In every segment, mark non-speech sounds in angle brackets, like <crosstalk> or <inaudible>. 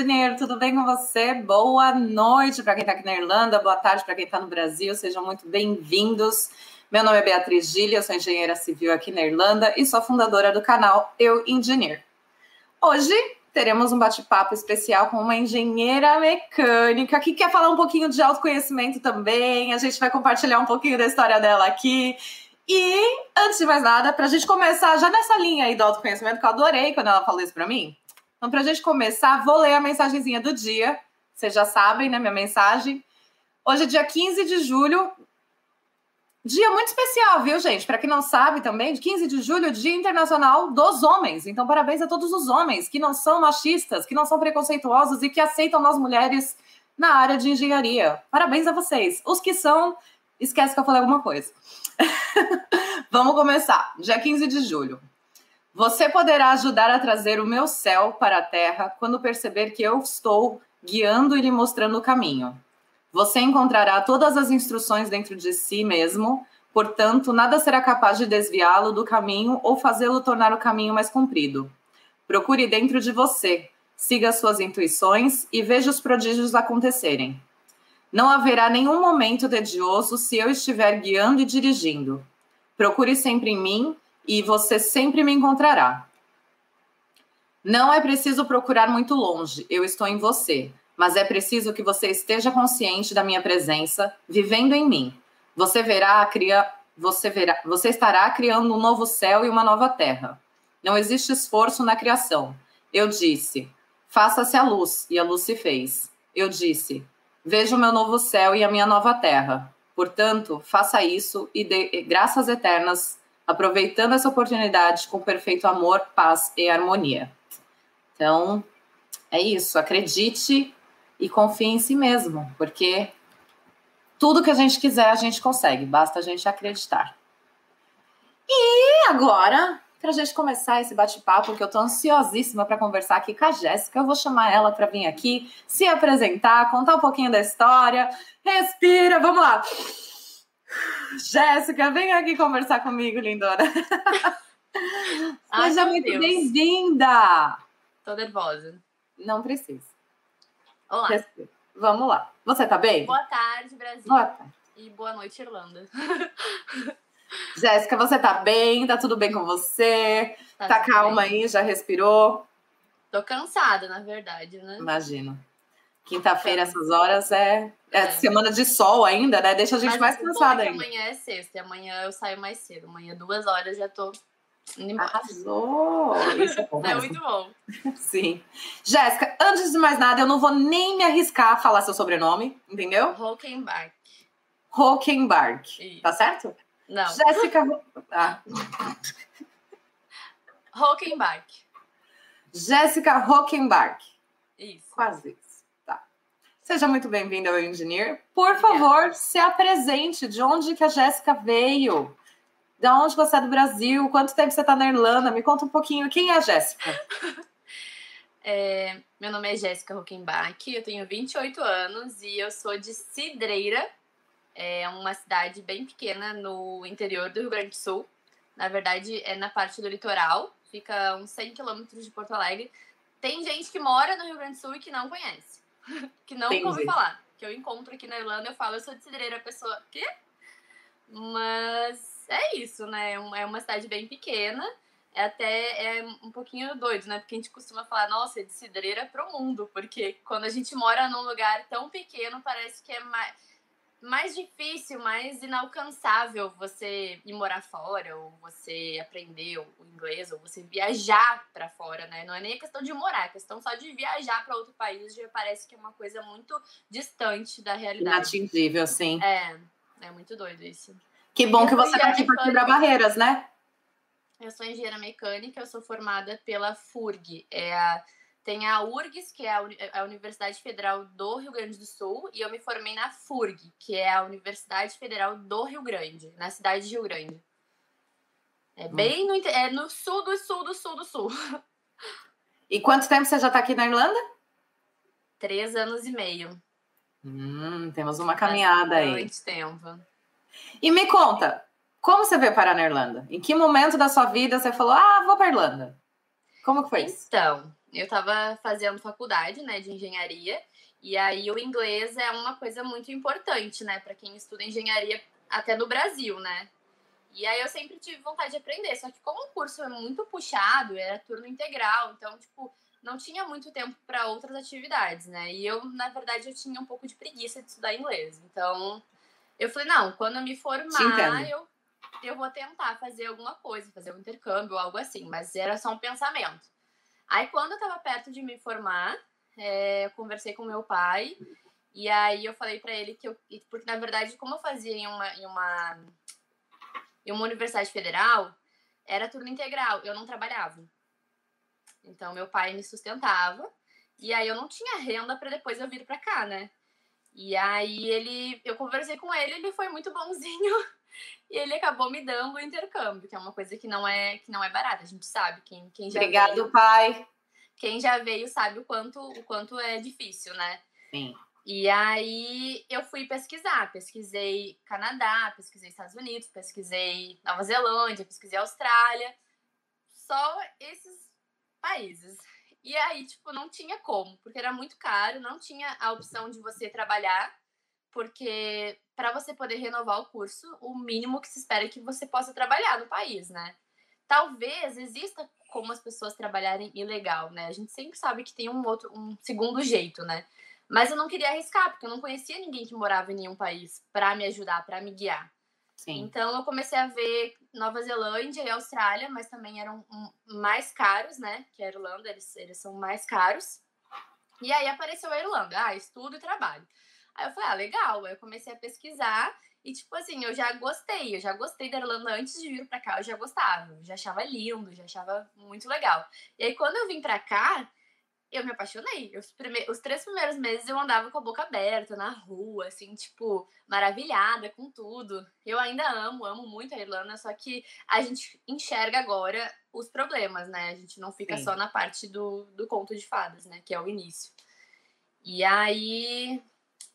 engenheiro, tudo bem com você? Boa noite para quem está aqui na Irlanda, boa tarde para quem está no Brasil, sejam muito bem-vindos. Meu nome é Beatriz Gilha, sou engenheira civil aqui na Irlanda e sou fundadora do canal Eu Engineer. Hoje teremos um bate-papo especial com uma engenheira mecânica que quer falar um pouquinho de autoconhecimento também. A gente vai compartilhar um pouquinho da história dela aqui. E, antes de mais nada, para a gente começar já nessa linha aí do autoconhecimento, que eu adorei quando ela falou isso para mim, então, para a gente começar, vou ler a mensagenzinha do dia. Vocês já sabem, né? Minha mensagem. Hoje é dia 15 de julho. Dia muito especial, viu, gente? Para quem não sabe também, 15 de julho, Dia Internacional dos Homens. Então, parabéns a todos os homens que não são machistas, que não são preconceituosos e que aceitam nós mulheres na área de engenharia. Parabéns a vocês. Os que são, esquece que eu falei alguma coisa. <laughs> Vamos começar. Dia 15 de julho. Você poderá ajudar a trazer o meu céu para a terra quando perceber que eu estou guiando e lhe mostrando o caminho. Você encontrará todas as instruções dentro de si mesmo, portanto, nada será capaz de desviá-lo do caminho ou fazê-lo tornar o caminho mais comprido. Procure dentro de você, siga suas intuições e veja os prodígios acontecerem. Não haverá nenhum momento tedioso se eu estiver guiando e dirigindo. Procure sempre em mim e você sempre me encontrará. Não é preciso procurar muito longe, eu estou em você, mas é preciso que você esteja consciente da minha presença, vivendo em mim. Você verá, cria, você verá, você estará criando um novo céu e uma nova terra. Não existe esforço na criação. Eu disse: faça-se a luz, e a luz se fez. Eu disse: veja o meu novo céu e a minha nova terra. Portanto, faça isso e dê graças eternas aproveitando essa oportunidade com perfeito amor, paz e harmonia. Então, é isso. Acredite e confie em si mesmo, porque tudo que a gente quiser a gente consegue, basta a gente acreditar. E agora, para a gente começar esse bate-papo, que eu estou ansiosíssima para conversar aqui com a Jéssica, eu vou chamar ela para vir aqui se apresentar, contar um pouquinho da história. Respira, vamos lá. Jéssica, vem aqui conversar comigo, lindona. Ai, Seja muito bem-vinda. Tô nervosa. Não precisa. Olá. Vamos lá. Você tá bem? Boa tarde, Brasil. Boa tarde. E boa noite, Irlanda. <laughs> Jéssica, você tá bem? Tá tudo bem com você? Tá, tá calma bem. aí? Já respirou? Tô cansada, na verdade, né? Imagino. Quinta-feira, essas horas, é, é, é, semana de sol ainda, né? Deixa a gente Mas mais cansada é ainda. Amanhã é sexta e amanhã eu saio mais cedo. Amanhã, duas horas, já tô Arrasou! Isso é bom. é muito bom. Sim. Jéssica, antes de mais nada, eu não vou nem me arriscar a falar seu sobrenome, entendeu? Hockenbark. Hockenbark. Tá certo? Não. Jéssica. Ah. Hockenbark. Jéssica Hockenbark. Isso. Quase. Seja muito bem-vinda ao Engineer. Por favor, se apresente. De onde que a Jéssica veio? De onde você é do Brasil? Quanto tempo você está na Irlanda? Me conta um pouquinho. Quem é a Jéssica? <laughs> É, meu nome é Jéssica Huckenbach, eu tenho 28 anos e eu sou de Cidreira, é uma cidade bem pequena no interior do Rio Grande do Sul. Na verdade, é na parte do litoral, fica uns 100 quilômetros de Porto Alegre. Tem gente que mora no Rio Grande do Sul e que não conhece. <laughs> que não Entendi. ouvi falar. Que eu encontro aqui na Irlanda, eu falo, eu sou de Cidreira, a pessoa, quê? Mas é isso, né? É, é uma cidade bem pequena. É até é um pouquinho doido, né? Porque a gente costuma falar, nossa, é de Cidreira pro mundo. Porque quando a gente mora num lugar tão pequeno, parece que é mais mais difícil, mais inalcançável você ir morar fora, ou você aprender o inglês, ou você viajar para fora, né? Não é nem a questão de morar, é questão só de viajar para outro país já parece que é uma coisa muito distante da realidade. Inatingível, sim. É, é muito doido isso. Que bom que você tá aqui para quebrar barreiras, né? Eu sou engenheira mecânica, eu sou formada pela FURG, é a tem a URGS, que é a Universidade Federal do Rio Grande do Sul, e eu me formei na FURG, que é a Universidade Federal do Rio Grande, na cidade de Rio Grande. É hum. bem no, é no sul do sul do sul do sul. <laughs> E quanto tempo você já está aqui na Irlanda? Três anos e meio. Hum, temos uma caminhada aí. Muito tempo. E me conta, como você veio parar na Irlanda? Em que momento da sua vida você falou, ah, vou para Irlanda? Como que foi isso? Então, eu estava fazendo faculdade, né, de engenharia, e aí o inglês é uma coisa muito importante, né, para quem estuda engenharia até no Brasil, né? E aí eu sempre tive vontade de aprender, só que como o curso é muito puxado, era turno integral, então tipo, não tinha muito tempo para outras atividades, né? E eu, na verdade, eu tinha um pouco de preguiça de estudar inglês. Então, eu falei, não, quando eu me formar, eu eu vou tentar fazer alguma coisa, fazer um intercâmbio algo assim, mas era só um pensamento. Aí, quando eu estava perto de me formar, é, eu conversei com meu pai e aí eu falei para ele que eu. Porque, na verdade, como eu fazia em uma, em uma, em uma universidade federal, era turno integral, eu não trabalhava. Então, meu pai me sustentava e aí eu não tinha renda para depois eu vir para cá, né? E aí ele, eu conversei com ele, ele foi muito bonzinho <laughs> e ele acabou me dando o intercâmbio, que é uma coisa que não é que não é barata, a gente sabe quem quem já Obrigado, veio, pai. Quem já veio sabe o quanto o quanto é difícil, né? Sim. E aí eu fui pesquisar, pesquisei Canadá, pesquisei Estados Unidos, pesquisei Nova Zelândia, pesquisei Austrália, só esses países. E aí, tipo, não tinha como, porque era muito caro, não tinha a opção de você trabalhar, porque para você poder renovar o curso, o mínimo que se espera é que você possa trabalhar no país, né? Talvez exista como as pessoas trabalharem ilegal, né? A gente sempre sabe que tem um outro, um segundo jeito, né? Mas eu não queria arriscar, porque eu não conhecia ninguém que morava em nenhum país para me ajudar, para me guiar. Sim. Então eu comecei a ver Nova Zelândia e Austrália, mas também eram mais caros, né? Que a Irlanda, eles, eles são mais caros. E aí apareceu a Irlanda, ah, estudo e trabalho. Aí eu falei, ah, legal. Aí eu comecei a pesquisar e, tipo assim, eu já gostei. Eu já gostei da Irlanda antes de vir pra cá, eu já gostava. Eu já achava lindo, já achava muito legal. E aí quando eu vim pra cá, eu me apaixonei. Os, prime... Os três primeiros meses eu andava com a boca aberta na rua, assim, tipo, maravilhada com tudo. Eu ainda amo, amo muito a Irlanda, só que a gente enxerga agora os problemas, né? A gente não fica Sim. só na parte do, do conto de fadas, né? Que é o início. E aí.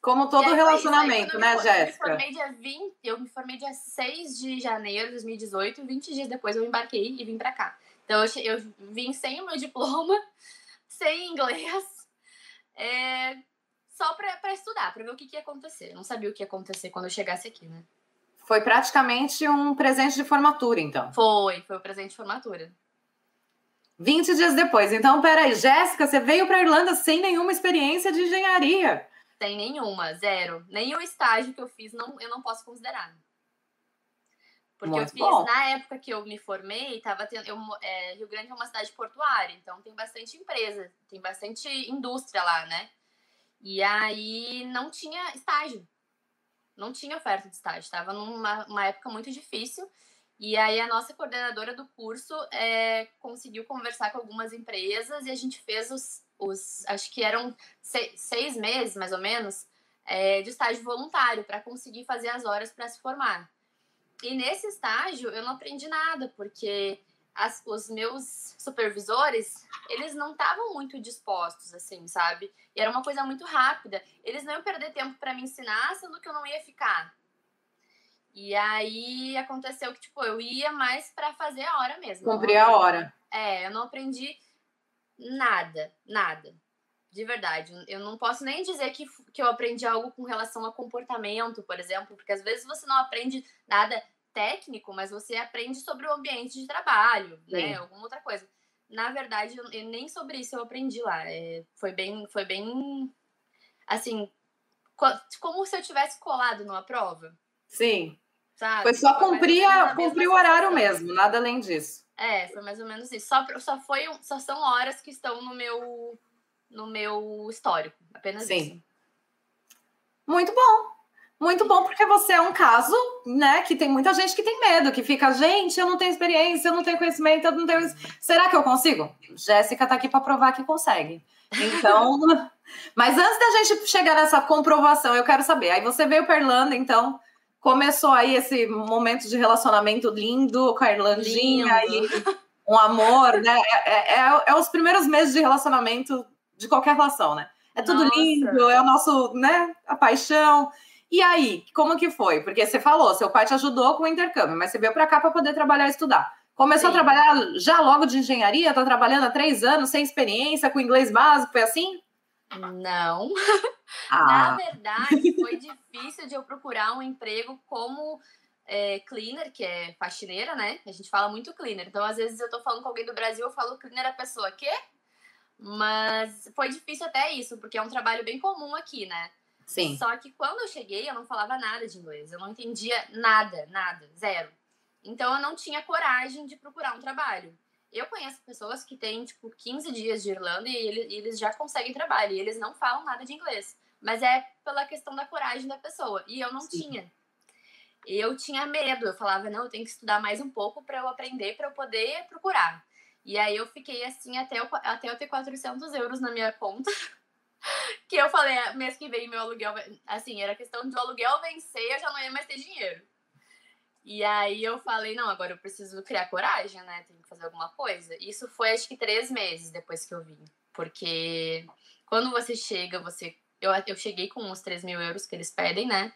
Como todo relacionamento, né, Jéssica? Eu me formei dia 20, eu me formei dia 6 de janeiro de 2018, 20 dias depois eu embarquei e vim para cá. Então eu, eu vim sem o meu diploma <laughs> sem inglês, é, só para estudar, para ver o que, que ia acontecer. Eu não sabia o que ia acontecer quando eu chegasse aqui, né? Foi praticamente um presente de formatura, então. Foi, foi o um presente de formatura. 20 dias depois. Então, peraí, Jéssica, você veio para Irlanda sem nenhuma experiência de engenharia. Sem nenhuma, zero. Nenhum estágio que eu fiz não, eu não posso considerar. Porque Muito eu fiz, bom. na época que eu me formei, tava tendo. Eu, é, Rio Grande é uma cidade portuária, então tem bastante empresa, tem bastante indústria lá, né? E aí não tinha estágio. Não tinha oferta de estágio. Estava numa época muito difícil. E aí a nossa coordenadora do curso é, conseguiu conversar com algumas empresas e a gente fez os, os acho que eram seis, seis meses, mais ou menos, é, de estágio voluntário para conseguir fazer as horas para se formar. E nesse estágio eu não aprendi nada, porque as, os meus supervisores, eles não estavam muito dispostos, assim, sabe? E era uma coisa muito rápida. Eles não iam perder tempo para me ensinar, sendo que eu não ia ficar. E aí aconteceu que, tipo, eu ia mais para fazer a hora mesmo. Cumprir a hora. É, eu não aprendi nada, nada. De verdade. Eu não posso nem dizer que, que eu aprendi algo com relação a comportamento, por exemplo, porque às vezes você não aprende nada técnico, mas você aprende sobre o ambiente de trabalho, né? Sim. Alguma outra coisa. Na verdade, eu, eu, nem sobre isso eu aprendi lá. É, foi bem, foi bem, assim, como se eu tivesse colado numa prova. Sim. Sabe? Foi só cumprir, cumprir o horário mesmo, nada além disso. É, foi mais ou menos isso. Só, só, foi, só são horas que estão no meu no meu histórico. Apenas Sim. isso. Muito bom. Muito bom, porque você é um caso, né, que tem muita gente que tem medo, que fica, gente, eu não tenho experiência, eu não tenho conhecimento, eu não tenho. Será que eu consigo? Jéssica tá aqui para provar que consegue. Então, <laughs> mas antes da gente chegar nessa comprovação, eu quero saber. Aí você veio para Irlanda, então começou aí esse momento de relacionamento lindo com a Irlandinha lindo. e um amor, né? É, é, é, é os primeiros meses de relacionamento de qualquer relação, né? É tudo Nossa. lindo, é o nosso, né, a paixão. E aí, como que foi? Porque você falou, seu pai te ajudou com o intercâmbio, mas você veio para cá para poder trabalhar e estudar. Começou Sim. a trabalhar já logo de engenharia? Está trabalhando há três anos, sem experiência, com inglês básico, foi assim? Não. <laughs> Ah. Na verdade, foi <laughs> difícil de eu procurar um emprego como é, cleaner, que é faxineira, né? A gente fala muito cleaner. Então, às vezes, eu tô falando com alguém do Brasil, eu falo cleaner, a pessoa, quê? Mas foi difícil até isso, porque é um trabalho bem comum aqui, né? Sim. Só que quando eu cheguei, eu não falava nada de inglês. Eu não entendia nada, nada, zero. Então, eu não tinha coragem de procurar um trabalho. Eu conheço pessoas que têm, tipo, 15 dias de Irlanda e eles já conseguem trabalho. E eles não falam nada de inglês. Mas é pela questão da coragem da pessoa. E eu não Sim. tinha eu tinha medo. Eu falava, não, eu tenho que estudar mais um pouco para eu aprender, para eu poder procurar. E aí eu fiquei assim até eu, até eu ter 400 euros na minha conta. <laughs> que eu falei, ah, mês que vem meu aluguel, assim, era questão de o aluguel vencer, eu já não ia mais ter dinheiro. E aí eu falei, não, agora eu preciso criar coragem, né? Tenho que fazer alguma coisa. Isso foi acho que três meses depois que eu vim. Porque quando você chega, você. Eu, eu cheguei com uns 3 mil euros que eles pedem, né?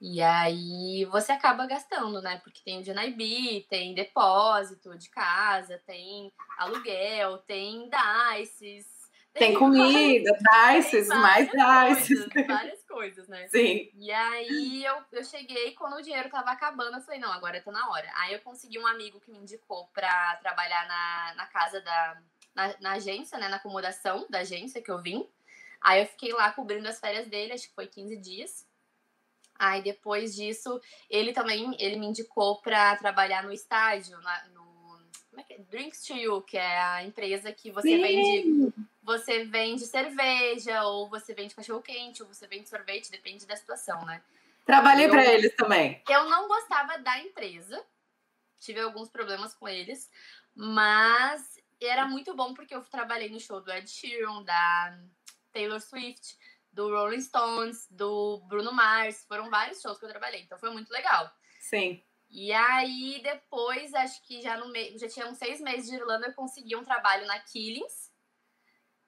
E aí você acaba gastando, né? Porque tem o Janaibi, tem depósito de casa, tem aluguel, tem dices. Tem, tem comida, dices, mais dices. <laughs> Várias coisas, né? Sim. E aí eu, eu cheguei, quando o dinheiro tava acabando, eu falei, não, agora tá na hora. Aí eu consegui um amigo que me indicou pra trabalhar na, na casa da... Na, na agência, né? Na acomodação da agência que eu vim. Aí eu fiquei lá cobrindo as férias dele, acho que foi 15 dias. Aí depois disso, ele também ele me indicou para trabalhar no estádio, na, no como é que é? Drinks to You, que é a empresa que você Sim. vende você vende cerveja ou você vende cachorro quente ou você vende sorvete, depende da situação, né? Trabalhei para eles também. Eu não gostava da empresa. Tive alguns problemas com eles, mas era muito bom porque eu trabalhei no show do Ed Sheeran, da Taylor Swift do Rolling Stones, do Bruno Mars. Foram vários shows que eu trabalhei, então foi muito legal. Sim. E aí, depois, acho que já no meio, já tinha uns seis meses de Irlanda, eu consegui um trabalho na Killings,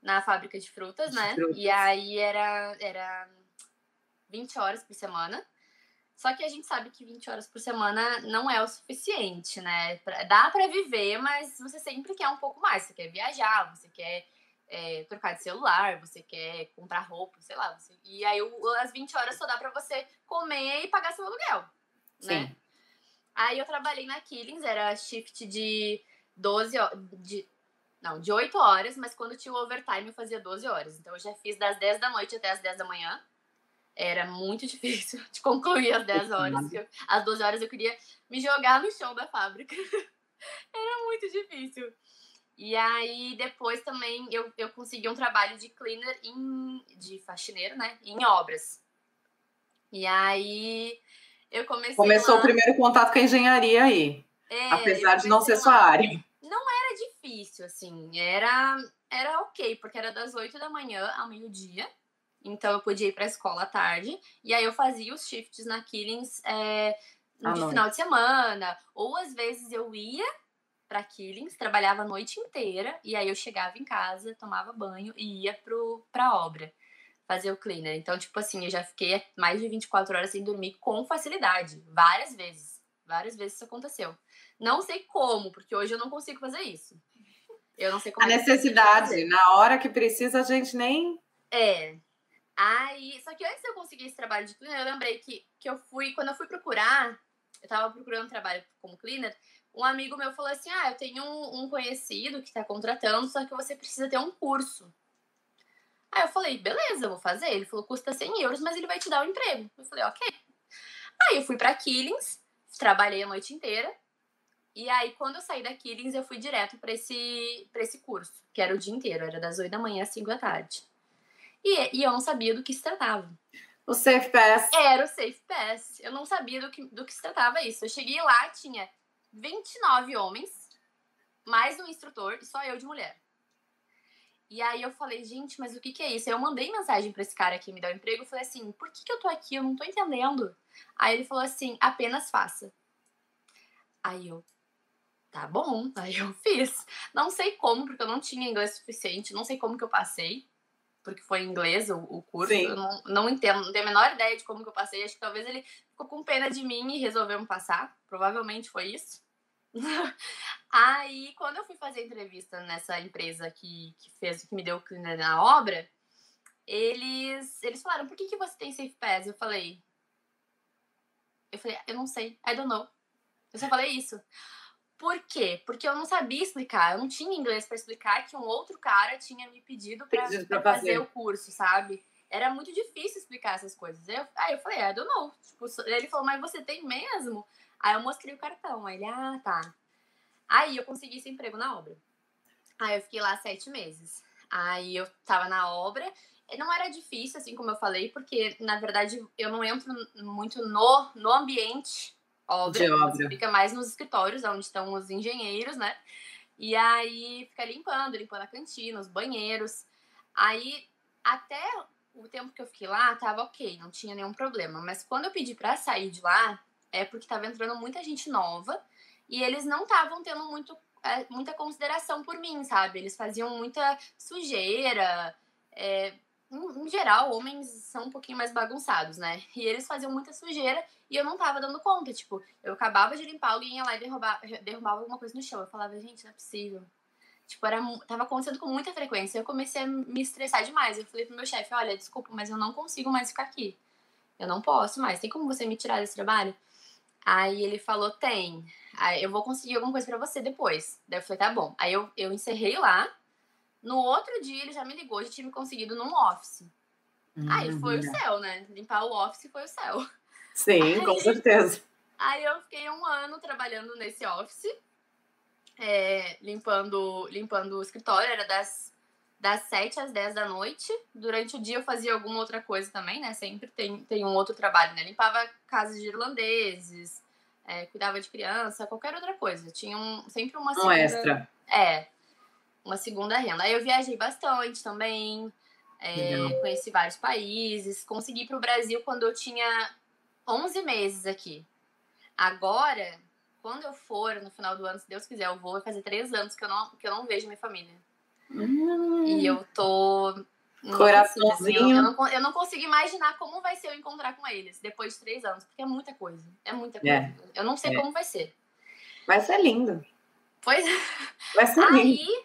na fábrica de frutas, de né? Frutas. E aí era, era 20 horas por semana. Só que a gente sabe que 20 horas por semana não é o suficiente, né? Dá para viver, mas você sempre quer um pouco mais. Você quer viajar, você quer é, trocar de celular, você quer comprar roupa, sei lá. Você... E aí as 20 horas só dá pra você comer e pagar seu aluguel, né? Sim. Aí eu trabalhei na Killings, era shift de 12 horas, de, não, de 8 horas, mas quando tinha o overtime eu fazia 12 horas. Então eu já fiz das 10 da noite até as 10 da manhã. Era muito <laughs> difícil de concluir as 10 horas. Eu, às 12 horas eu queria me jogar no chão da fábrica. <laughs> Era muito difícil. E aí, depois também eu, eu consegui um trabalho de cleaner, em, de faxineiro, né? Em obras. E aí, eu comecei. Começou lá... o primeiro contato com a engenharia aí. É, apesar de não ser sua área. Era difícil, assim. Era, era ok, porque era das 8 da manhã ao meio-dia. Então eu podia ir para a escola à tarde. E aí eu fazia os shifts na Killings é, de final de semana. Ou às vezes eu ia para Killings, trabalhava a noite inteira e aí eu chegava em casa, tomava banho e ia pro, pra obra fazer o cleaner. Então, tipo assim, eu já fiquei mais de 24 horas sem dormir com facilidade, várias vezes. Várias vezes isso aconteceu. Não sei como, porque hoje eu não consigo fazer isso. Eu não sei como. A é necessidade, na hora que precisa, a gente nem. É. Aí, só que antes de eu conseguir esse trabalho de cleaner, eu lembrei que, que eu fui, quando eu fui procurar, eu tava procurando trabalho como cleaner, um amigo meu falou assim: Ah, eu tenho um, um conhecido que está contratando, só que você precisa ter um curso. Aí eu falei: Beleza, eu vou fazer. Ele falou: Custa 100 euros, mas ele vai te dar o um emprego. Eu falei: Ok. Aí eu fui para Killings, trabalhei a noite inteira. E aí, quando eu saí da Killings, eu fui direto para esse, esse curso, que era o dia inteiro, era das 8 da manhã às 5 da tarde. E, e eu não sabia do que se tratava. O Safe Pass. Era o Safe Pass. Eu não sabia do que, do que se tratava isso. Eu cheguei lá, tinha 29 homens, mais um instrutor e só eu de mulher. E aí eu falei, gente, mas o que, que é isso? Eu mandei mensagem para esse cara que me deu o emprego, eu falei assim, por que, que eu tô aqui? Eu não tô entendendo. Aí ele falou assim, apenas faça. Aí eu, tá bom, <laughs> aí eu fiz. Não sei como, porque eu não tinha inglês suficiente, não sei como que eu passei, porque foi em inglês o, o curso. Sim. Eu não, não entendo, não tenho a menor ideia de como que eu passei. Acho que talvez ele ficou com pena de mim e resolveu me passar. Provavelmente foi isso. <laughs> Aí, quando eu fui fazer entrevista nessa empresa que, que fez, que me deu cleaner na obra, eles, eles falaram, por que, que você tem Safe Pass? Eu falei, eu falei, eu não sei, I don't know. Eu só falei isso. Por quê? Porque eu não sabia explicar, eu não tinha inglês para explicar que um outro cara tinha me pedido para fazer. fazer o curso, sabe? Era muito difícil explicar essas coisas. Eu, aí eu falei, I don't know. Tipo, ele falou, mas você tem mesmo? Aí eu mostrei o cartão. Aí ele, ah, tá. Aí eu consegui esse emprego na obra. Aí eu fiquei lá sete meses. Aí eu tava na obra. Não era difícil, assim como eu falei, porque na verdade eu não entro muito no, no ambiente obra. Obra. Fica mais nos escritórios, onde estão os engenheiros, né? E aí fica limpando, limpando a cantina, os banheiros. Aí até o tempo que eu fiquei lá tava ok, não tinha nenhum problema. Mas quando eu pedi para sair de lá, é porque tava entrando muita gente nova e eles não estavam tendo muito, é, muita consideração por mim, sabe? Eles faziam muita sujeira. É, em, geral, homens são um pouquinho mais bagunçados, né? E eles faziam muita sujeira e eu não tava dando conta. Tipo, eu acabava de limpar, alguém ia lá e derrubava, derrubava alguma coisa no chão. Eu falava, gente, não é possível. Tipo, era, tava acontecendo com muita frequência. Eu comecei a me estressar demais. Eu falei pro meu chefe, olha, desculpa, mas eu não consigo mais ficar aqui. Eu não posso mais. Tem como você me tirar desse trabalho? Aí ele falou, tem. Aí eu vou conseguir alguma coisa para você depois. Daí eu falei, tá bom. Aí eu, eu encerrei lá. No outro dia ele já me ligou, já tinha me conseguido num office. Hum, aí foi o céu, né? Limpar o office foi o céu. Sim, aí, com certeza. Aí eu fiquei um ano trabalhando nesse office, é, limpando, limpando o escritório, era das, das 7 às 10 da noite. Durante o dia eu fazia alguma outra coisa também, né? Sempre tem, tem um outro trabalho, né? Limpava casas de irlandeses, é, cuidava de criança, qualquer outra coisa. Tinha um, sempre uma segunda... Um extra. É, uma segunda renda. Aí eu viajei bastante também, é, conheci vários países, consegui para o Brasil quando eu tinha 11 meses aqui. Agora, quando eu for no final do ano, se Deus quiser, eu vou fazer três anos que eu não, que eu não vejo minha família. Hum. E eu tô Coraçãozinho. Assim, eu, não, eu não consigo imaginar como vai ser eu encontrar com eles depois de três anos, porque é muita coisa. É muita coisa. É. Eu não sei é. como vai ser. Vai ser lindo. Pois Vai ser lindo. Aí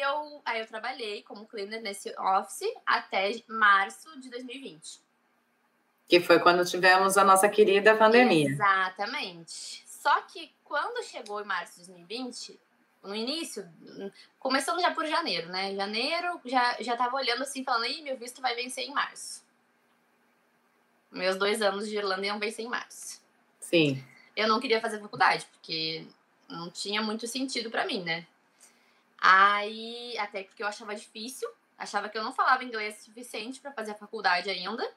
eu, aí eu trabalhei como cleaner nesse office até março de 2020. Que foi quando tivemos a nossa querida pandemia. Exatamente. Só que quando chegou em março de 2020, no início, começando já por janeiro, né? Janeiro já, já tava olhando assim, falando, ih, meu visto vai vencer em março. Meus dois anos de Irlanda iam vencer em março. Sim. Eu não queria fazer faculdade, porque não tinha muito sentido para mim, né? Aí, até porque eu achava difícil, achava que eu não falava inglês suficiente para fazer a faculdade ainda.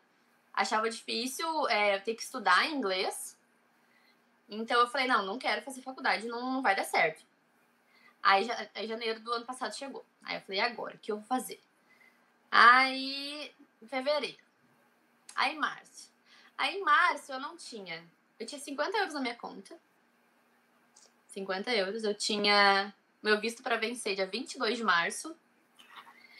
Achava difícil é, ter que estudar inglês. Então eu falei, não, não quero fazer faculdade, não, não vai dar certo. Aí, aí janeiro do ano passado chegou. Aí eu falei, agora, o que eu vou fazer? Aí, fevereiro. Aí, março. Aí, março, eu não tinha. Eu tinha 50 euros na minha conta. 50 euros. Eu tinha meu visto para vencer dia 22 de março.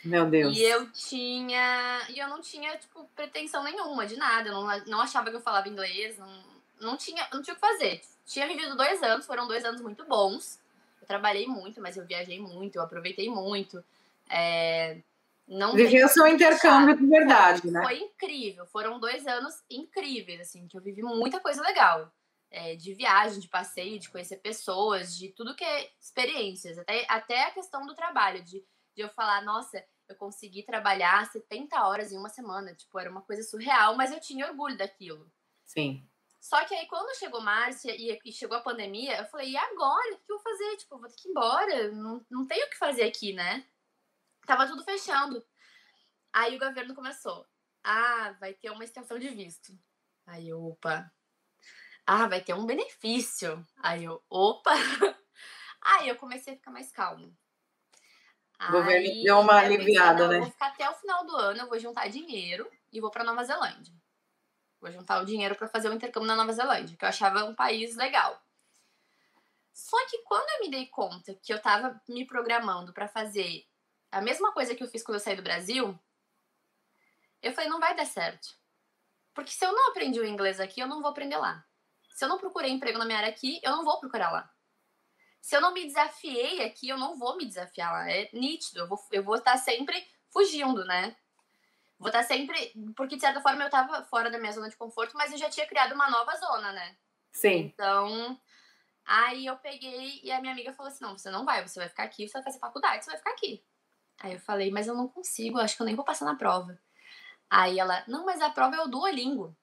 Meu Deus. E eu tinha. E eu não tinha, tipo, pretensão nenhuma de nada. Eu não, não achava que eu falava inglês. Não, não, tinha, não tinha o que fazer. Tinha vivido dois anos, foram dois anos muito bons. Eu trabalhei muito, mas eu viajei muito, eu aproveitei muito. É, não Viveu seu intercâmbio de verdade, né? Foi incrível, foram dois anos incríveis, assim, que eu vivi muita coisa legal. É, de viagem, de passeio, de conhecer pessoas, de tudo que é experiências. Até, até a questão do trabalho, de, de eu falar, nossa, eu consegui trabalhar 70 horas em uma semana. Tipo, era uma coisa surreal, mas eu tinha orgulho daquilo. Sim. Só que aí, quando chegou Márcia e, e chegou a pandemia, eu falei, e agora? O que eu vou fazer? Tipo, vou ter que ir embora. Não, não tenho o que fazer aqui, né? Tava tudo fechando. Aí o governo começou. Ah, vai ter uma extensão de visto. Aí opa. Ah, vai ter um benefício. Aí eu, opa. <laughs> Aí eu comecei a ficar mais calmo. O governo deu uma aliviada, pensei, né? vou ficar até o final do ano, eu vou juntar dinheiro e vou para Nova Zelândia. Vou juntar o dinheiro para fazer o intercâmbio na Nova Zelândia, que eu achava um país legal. Só que quando eu me dei conta que eu estava me programando para fazer a mesma coisa que eu fiz quando eu saí do Brasil, eu falei, não vai dar certo. Porque se eu não aprendi o inglês aqui, eu não vou aprender lá. Se eu não procurei emprego na minha área aqui, eu não vou procurar lá. se eu não me desafiei aqui, eu não vou me desafiar lá. É nítido, eu vou, eu vou estar sempre fugindo, né? Vou estar sempre. Porque, de certa forma, eu estava fora da minha zona de conforto, mas eu já tinha criado uma nova zona, né? Sim. Então, aí eu peguei e a minha amiga falou assim: não, você não vai, você vai ficar aqui, você vai fazer faculdade, você vai ficar aqui. Aí eu falei, mas eu não consigo, acho que eu nem vou passar na prova. Aí ela, não, mas a prova é o Duolingo.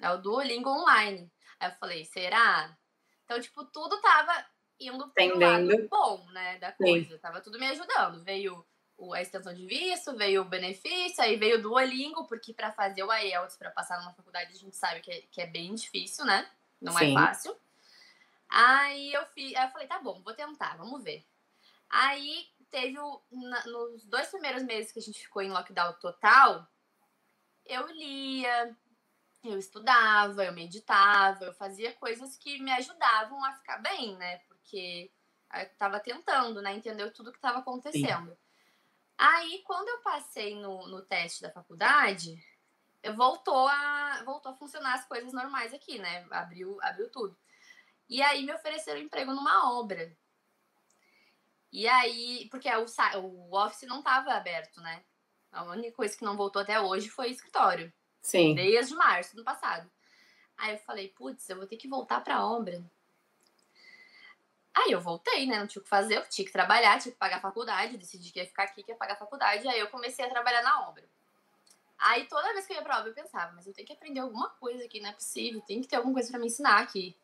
É o Duolingo online. Aí eu falei, será? Então, tipo, tudo tava indo pro lado bom, né, da coisa. Sim. Tava tudo me ajudando. Veio a extensão de visto, veio o benefício, aí veio o Duolingo, porque para fazer o IELTS, para passar numa faculdade, a gente sabe que é, que é bem difícil, né? Não é Sim. é fácil. Aí eu, fiz, aí eu falei, tá bom, vou tentar, vamos ver. Aí teve o, na, nos dois primeiros meses que a gente ficou em lockdown total, eu lia, eu estudava, eu meditava, eu fazia coisas que me ajudavam a ficar bem, né? Porque eu tava tentando, né? Entender tudo que estava acontecendo. Sim. Aí, quando eu passei no, no teste da faculdade, voltou a, voltou a funcionar as coisas normais aqui, né? Abriu, abriu tudo. E aí me ofereceram emprego numa obra. E aí, porque o, o office não estava aberto, né? A única coisa que não voltou até hoje foi o escritório. Sim. Desde março do passado. Aí eu falei, putz, eu vou ter que voltar pra obra. Aí eu voltei, né? Não tinha o que fazer, eu tinha que trabalhar, tinha que pagar a faculdade, decidi que ia ficar aqui, que ia pagar a faculdade. Aí eu comecei a trabalhar na obra. Aí toda vez que eu ia pra obra eu pensava, mas eu tenho que aprender alguma coisa aqui, não é possível, tem que ter alguma coisa para me ensinar aqui.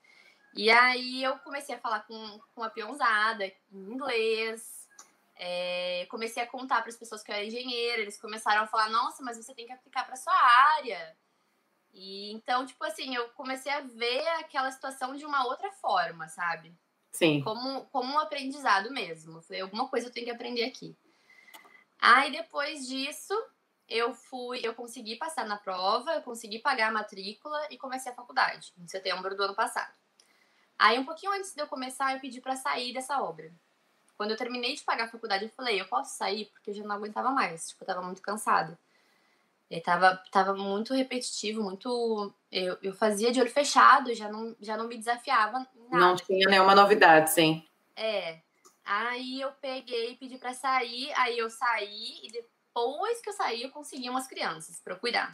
E aí eu comecei a falar com, com a peãozada em inglês, é, comecei a contar para as pessoas que eu era engenheira, eles começaram a falar, nossa, mas você tem que aplicar para sua área. E então, tipo assim, eu comecei a ver aquela situação de uma outra forma, sabe? Sim. Como, como um aprendizado mesmo. Falei, alguma coisa eu tenho que aprender aqui. Aí depois disso, eu fui, eu consegui passar na prova, eu consegui pagar a matrícula e comecei a faculdade, em setembro do ano passado. Aí, um pouquinho antes de eu começar, eu pedi para sair dessa obra. Quando eu terminei de pagar a faculdade, eu falei, eu posso sair? Porque eu já não aguentava mais. Tipo, eu tava muito cansada. E tava, tava muito repetitivo, muito... Eu, eu fazia de olho fechado, já não, já não me desafiava nada. Não tinha nenhuma novidade, sim. É. Aí eu peguei e pedi para sair, aí eu saí e depois que eu saí eu consegui umas crianças para cuidar.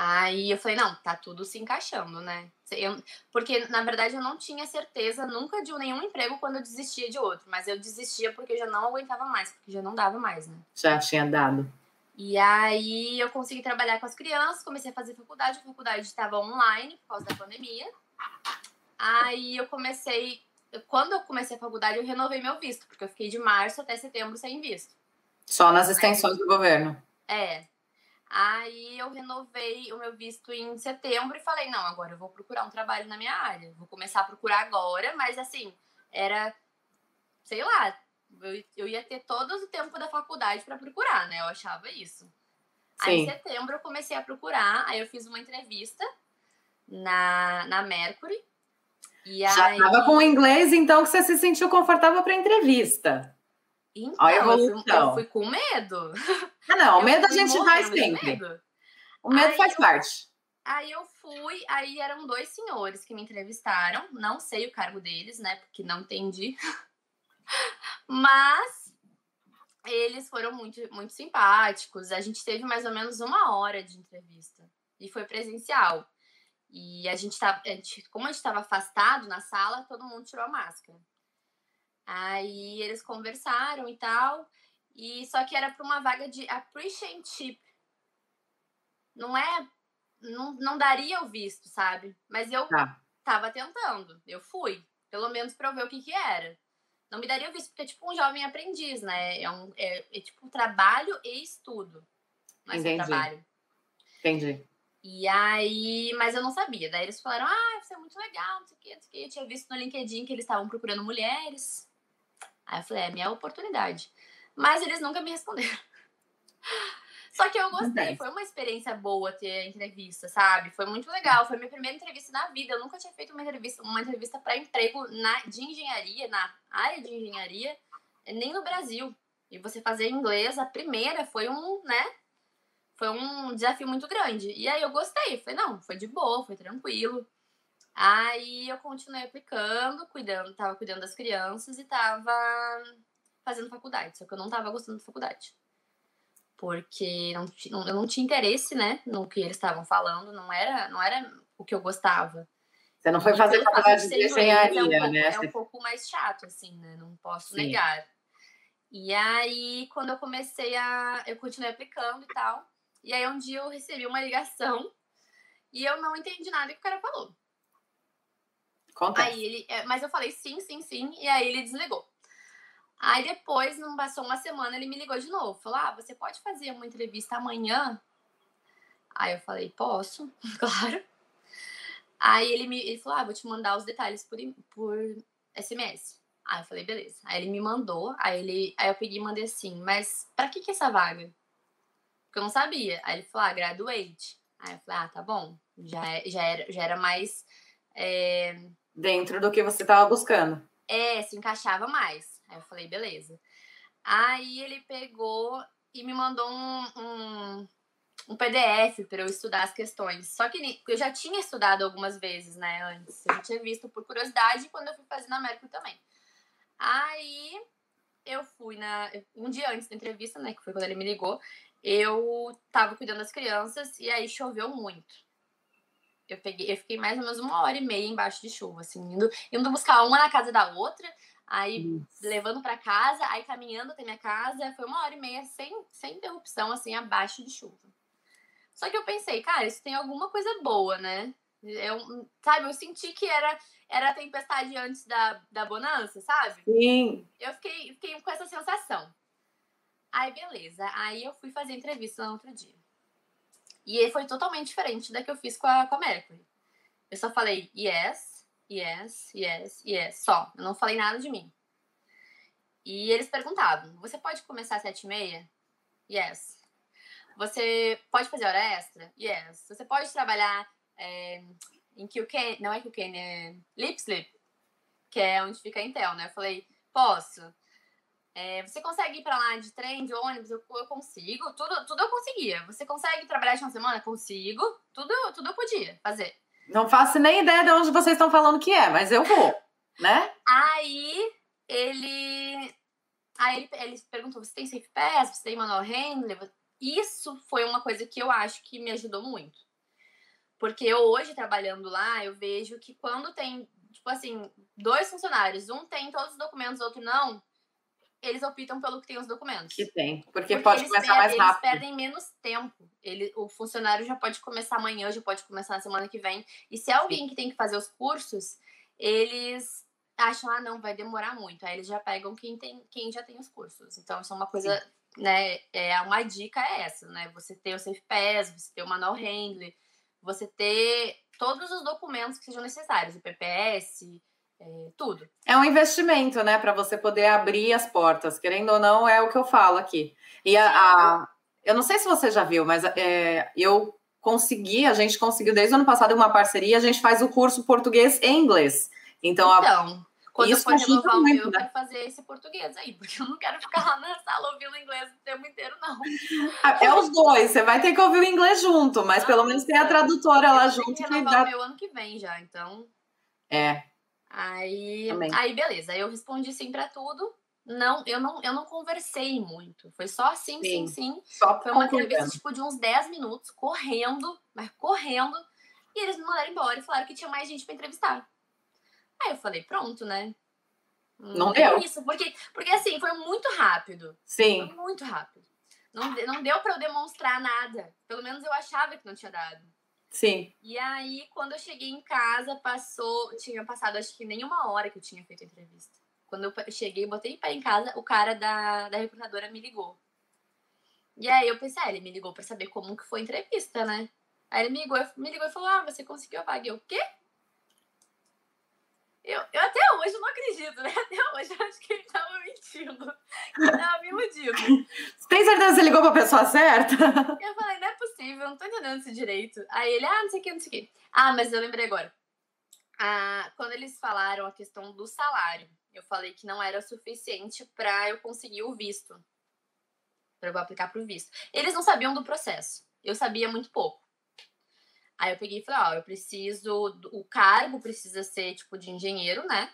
Aí eu falei, não, tá tudo se encaixando, né? Eu, porque, na verdade, eu não tinha certeza nunca de nenhum emprego quando eu desistia de outro. Mas eu desistia porque eu já não aguentava mais, porque já não dava mais, né? Já tinha dado. E aí eu consegui trabalhar com as crianças, comecei a fazer faculdade. A faculdade estava online por causa da pandemia. Aí eu comecei. Quando eu comecei a faculdade, eu renovei meu visto, porque eu fiquei de março até setembro sem visto. Só nas extensões aí, do governo. É. Aí eu renovei o meu visto em setembro e falei, não, agora eu vou procurar um trabalho na minha área. Vou começar a procurar agora, mas assim, era, sei lá, eu, eu ia ter todo o tempo da faculdade para procurar, né? Eu achava isso. Sim. Aí em setembro eu comecei a procurar, aí eu fiz uma entrevista na, na Mercury. E Já aí... tava com inglês, então que você se sentiu confortável para entrevista. Então, Olha a evolução. Eu, fui, com medo. Ah, não, o medo a gente vai sempre. Medo. O medo aí faz eu, parte. Aí eu fui, aí eram dois senhores que me entrevistaram. Não sei o cargo deles, né? Porque não entendi. <laughs> Mas eles foram muito, muito simpáticos. A gente teve mais ou menos uma hora de entrevista. E foi presencial. E a gente tava, a gente, como a gente estava afastado na sala, todo mundo tirou a máscara. Aí eles conversaram e tal. E só que era para uma vaga de apprenticeship. Não é não, não daria o visto, sabe? Mas eu tá. tava tentando. Eu fui, pelo menos para ver o que que era. Não me daria o visto porque é tipo um jovem aprendiz, né? É um é, é tipo trabalho e estudo. Não é Entendi. trabalho. Entendi. E aí, mas eu não sabia. Daí eles falaram: "Ah, isso é muito legal, não sei o quê, não sei o quê". Eu tinha visto no LinkedIn que eles estavam procurando mulheres. Aí eu falei, é minha oportunidade. Mas eles nunca me responderam. <laughs> Só que eu gostei, foi uma experiência boa ter a entrevista, sabe? Foi muito legal, foi minha primeira entrevista na vida. Eu nunca tinha feito uma entrevista, uma entrevista para emprego na, de engenharia, na área de engenharia, nem no Brasil. E você fazer inglês, a primeira foi um, né? Foi um desafio muito grande. E aí eu gostei, foi não, foi de boa, foi tranquilo. Aí eu continuei aplicando, cuidando, tava cuidando das crianças e tava fazendo faculdade, só que eu não tava gostando da faculdade. Porque não, eu não tinha interesse, né, no que eles estavam falando, não era, não era o que eu gostava. Você não foi fazer faculdade de engenharia, é um pouco, né? É um pouco mais chato, assim, né? Não posso Sim. negar. E aí, quando eu comecei a. Eu continuei aplicando e tal. E aí, um dia eu recebi uma ligação e eu não entendi nada que o cara falou. Aí ele. É, mas eu falei sim, sim, sim. E aí ele desligou. Aí depois, não passou uma semana, ele me ligou de novo. Falou: Ah, você pode fazer uma entrevista amanhã? Aí eu falei: Posso, <laughs> claro. Aí ele me ele falou: Ah, vou te mandar os detalhes por, por SMS. Aí eu falei: Beleza. Aí ele me mandou. Aí, ele, aí eu peguei e mandei assim: Mas pra que, que é essa vaga? Porque eu não sabia. Aí ele falou: Ah, graduate. Aí eu falei: Ah, tá bom. Já, é, já, era, já era mais. É... Dentro do que você tava buscando. É, se encaixava mais. Aí eu falei: Beleza. Aí ele pegou e me mandou um, um um PDF para eu estudar as questões. Só que eu já tinha estudado algumas vezes, né, antes. Eu tinha visto por curiosidade quando eu fui fazer na América também. Aí eu fui na um dia antes da entrevista, né, que foi quando ele me ligou, eu tava cuidando das crianças e aí choveu muito. Eu peguei, eu fiquei mais ou menos uma hora e meia embaixo de chuva, assim, indo, indo buscar uma na casa da outra, aí levando para casa, aí caminhando até minha casa, foi uma hora e meia sem, sem interrupção, assim, abaixo de chuva. Só que eu pensei, cara, isso tem alguma coisa boa, né? Eu, sabe, eu senti que era, era a tempestade antes da, da bonança, sabe? Sim. Eu fiquei, fiquei com essa sensação. Aí, beleza. Aí eu fui fazer entrevista no outro dia. E foi totalmente diferente da que eu fiz com a, com a Mercury. Eu só falei yes, yes, yes, yes, só. Eu não falei nada de mim. E eles perguntavam: você pode começar às sete e meia? Yes. Você pode fazer hora extra? Yes. Você pode trabalhar é, em QQ, não é QQ, é Lip Slip, que é onde fica a Intel, né? Eu falei, posso. É, você consegue ir para lá de trem, de ônibus? Eu, eu, consigo. Tudo, tudo eu conseguia. Você consegue trabalhar de uma semana? Consigo. Tudo, tudo eu podia fazer. Não faço nem ideia de onde vocês estão falando que é, mas eu vou, <laughs> né? Aí ele. Aí ele, ele perguntou: você tem safe pass? Você tem manual handler? isso foi uma coisa que eu acho que me ajudou muito. Porque eu hoje, trabalhando lá, eu vejo que quando tem, tipo assim, dois funcionários, um tem todos os documentos, outro não, eles optam pelo que tem os documentos. Que tem, porque, porque pode começar perdem, mais rápido. Eles perdem menos tempo. Ele, o funcionário já pode começar amanhã, já pode começar na semana que vem. E se é alguém Sim. que tem que fazer os cursos, eles acham, ah, não, vai demorar muito. Aí eles já pegam quem, tem, quem já tem os cursos. Então, isso é uma coisa Sim né, é uma dica é essa, né? Você ter o Safe Pass, você ter o manual handler, você ter todos os documentos que sejam necessários, o PPS, é, tudo. É um investimento, né, para você poder abrir as portas, querendo ou não, é o que eu falo aqui. E a, a eu não sei se você já viu, mas é, eu consegui, a gente conseguiu desde o ano passado uma parceria, a gente faz o curso português e inglês. Então, então a, quando Isso eu for renovar o meu, eu né? quero fazer esse português aí, porque eu não quero ficar lá na sala ouvindo inglês o tempo inteiro, não. Ah, é os dois, você vai ter que ouvir o inglês junto, mas pelo menos tem a tradutora lá junto. Que renovar o meu ano que vem já, então. É. Aí, aí beleza, eu respondi sim para tudo. Não, eu não, eu não conversei muito. Foi só sim, sim, sim. sim. Só Foi uma entrevista tipo de uns 10 minutos, correndo, mas correndo. E eles me mandaram embora e falaram que tinha mais gente para entrevistar. Aí eu falei, pronto, né? Não, deu. Isso, porque, porque assim, foi muito rápido. Sim. Foi muito rápido. Não, não deu para eu demonstrar nada. Pelo menos eu achava que não tinha dado. Sim. E aí, quando eu cheguei em casa, passou. Tinha passado acho que nem uma hora que eu tinha feito a entrevista. Quando eu cheguei, botei pé em casa, o cara da, da recrutadora me ligou. E aí eu pensei, ah, ele me ligou para saber como que foi a entrevista, né? Aí ele me ligou, me ligou e falou: Ah, você conseguiu a vaga. Eu, o quê? Eu, eu até hoje não acredito, né? <laughs> Até hoje eu acho que ele tava mentindo. Ele tava me iludindo. Você tem certeza que você ligou pra pessoa certa? Eu falei, não é possível, eu não tô entendendo isso direito. Aí ele, ah, não sei o que, não sei o que. Ah, mas eu lembrei agora. Ah, quando eles falaram a questão do salário, eu falei que não era suficiente para eu conseguir o visto. Pra eu aplicar pro visto. Eles não sabiam do processo. Eu sabia muito pouco. Aí eu peguei e falei, ó, eu preciso, o cargo precisa ser tipo de engenheiro, né?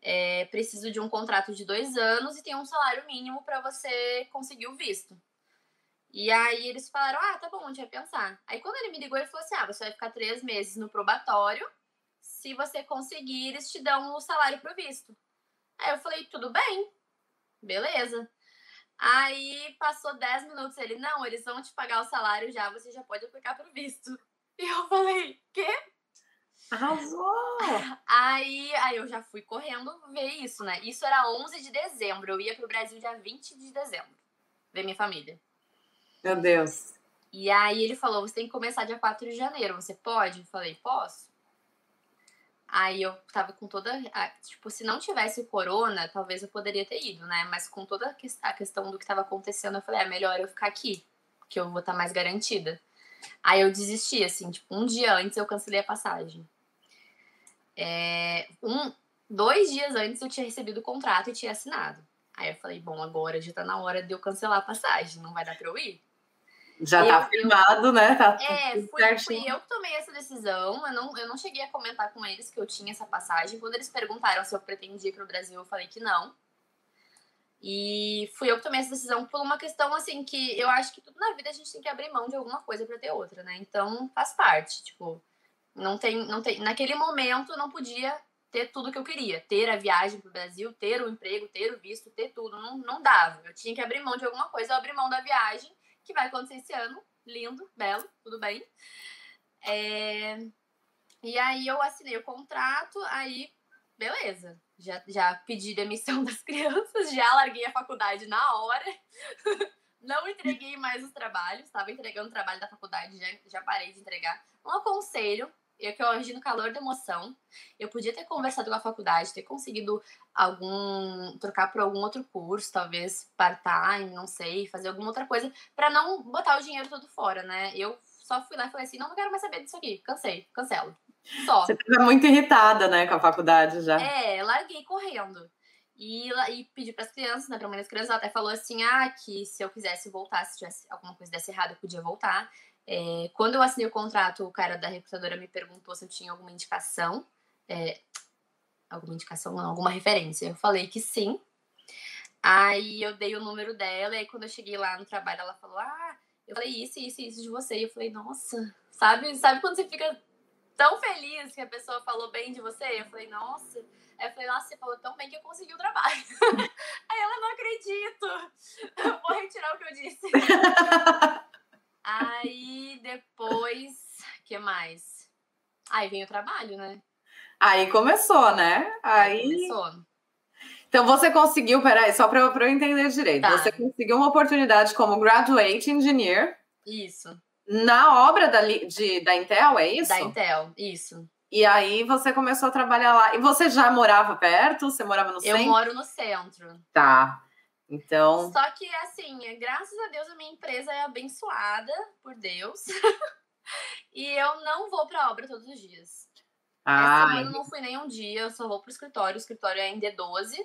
É, preciso de um contrato de dois anos e tem um salário mínimo para você conseguir o visto. E aí eles falaram, ah, tá bom, a gente vai pensar. Aí quando ele me ligou, ele falou assim, ah, você vai ficar três meses no probatório, se você conseguir, eles te dão o salário pro visto. Aí eu falei, tudo bem, beleza. Aí passou 10 minutos, ele, não, eles vão te pagar o salário já, você já pode aplicar pro visto. E eu falei, quê? Arrasou! Aí, aí eu já fui correndo ver isso, né? Isso era 11 de dezembro, eu ia pro Brasil dia 20 de dezembro, ver minha família. Meu Deus. E aí ele falou, você tem que começar dia 4 de janeiro, você pode? Eu falei, posso. Aí eu tava com toda. Tipo, se não tivesse corona, talvez eu poderia ter ido, né? Mas com toda a questão do que tava acontecendo, eu falei, é melhor eu ficar aqui, que eu vou estar tá mais garantida. Aí eu desisti, assim, tipo, um dia antes eu cancelei a passagem. É, um, dois dias antes eu tinha recebido o contrato e tinha assinado. Aí eu falei, bom, agora já tá na hora de eu cancelar a passagem, não vai dar pra eu ir. Já tá eu, tá firmado, eu, né? Tá é, fui, fui, eu que tomei essa decisão. Eu não, eu não cheguei a comentar com eles que eu tinha essa passagem. Quando eles perguntaram se eu pretendia ir pro Brasil, eu falei que não. E fui eu que tomei essa decisão por uma questão assim que eu acho que tudo na vida a gente tem que abrir mão de alguma coisa para ter outra, né? Então faz parte, tipo, não tem, não tem, naquele momento não podia ter tudo que eu queria, ter a viagem pro Brasil, ter o emprego, ter o visto, ter tudo, não, não dava. Eu tinha que abrir mão de alguma coisa, eu abri mão da viagem que vai acontecer esse ano. Lindo, belo, tudo bem. É... E aí eu assinei o contrato, aí beleza. Já, já pedi demissão <laughs> das crianças, já larguei a faculdade na hora. <laughs> Não entreguei mais os trabalhos, estava entregando o trabalho da faculdade, já, já parei de entregar. Um aconselho eu que eu agi no calor da emoção. Eu podia ter conversado com a faculdade, ter conseguido algum trocar por algum outro curso, talvez part-time, não sei, fazer alguma outra coisa para não botar o dinheiro todo fora, né? Eu só fui lá e falei assim, não, não quero mais saber disso aqui, cansei, cancelo. Só. Você estava muito irritada, né, com a faculdade já. É, larguei correndo. E, e pedi para as crianças, né, para uma das crianças, ela até falou assim, ah, que se eu quisesse voltar, se tivesse alguma coisa desse errado, eu podia voltar. É, quando eu assinei o contrato, o cara da recrutadora me perguntou se eu tinha alguma indicação. É, alguma indicação, não, alguma referência. Eu falei que sim. Aí eu dei o número dela, e aí quando eu cheguei lá no trabalho, ela falou: Ah, eu falei isso, isso, isso de você. E eu falei, nossa, sabe, sabe quando você fica tão feliz que a pessoa falou bem de você? Eu falei, nossa. Aí eu falei, nossa, você falou tão bem que eu consegui o trabalho. <laughs> aí ela, não acredito. Eu vou retirar o que eu disse. <laughs> Aí depois, que mais? Aí vem o trabalho, né? Aí começou, né? Aí, Aí começou. Então você conseguiu, peraí, só para eu entender direito. Tá. Você conseguiu uma oportunidade como graduate engineer. Isso. Na obra da, de, da Intel, é isso? Da Intel, isso. E aí você começou a trabalhar lá. E você já morava perto? Você morava no centro? Eu moro no centro. Tá. Então. Só que, assim, graças a Deus, a minha empresa é abençoada por Deus. <laughs> e eu não vou pra obra todos os dias. Ah, Essa semana eu não fui nenhum dia, eu só vou pro escritório. O escritório é em D12.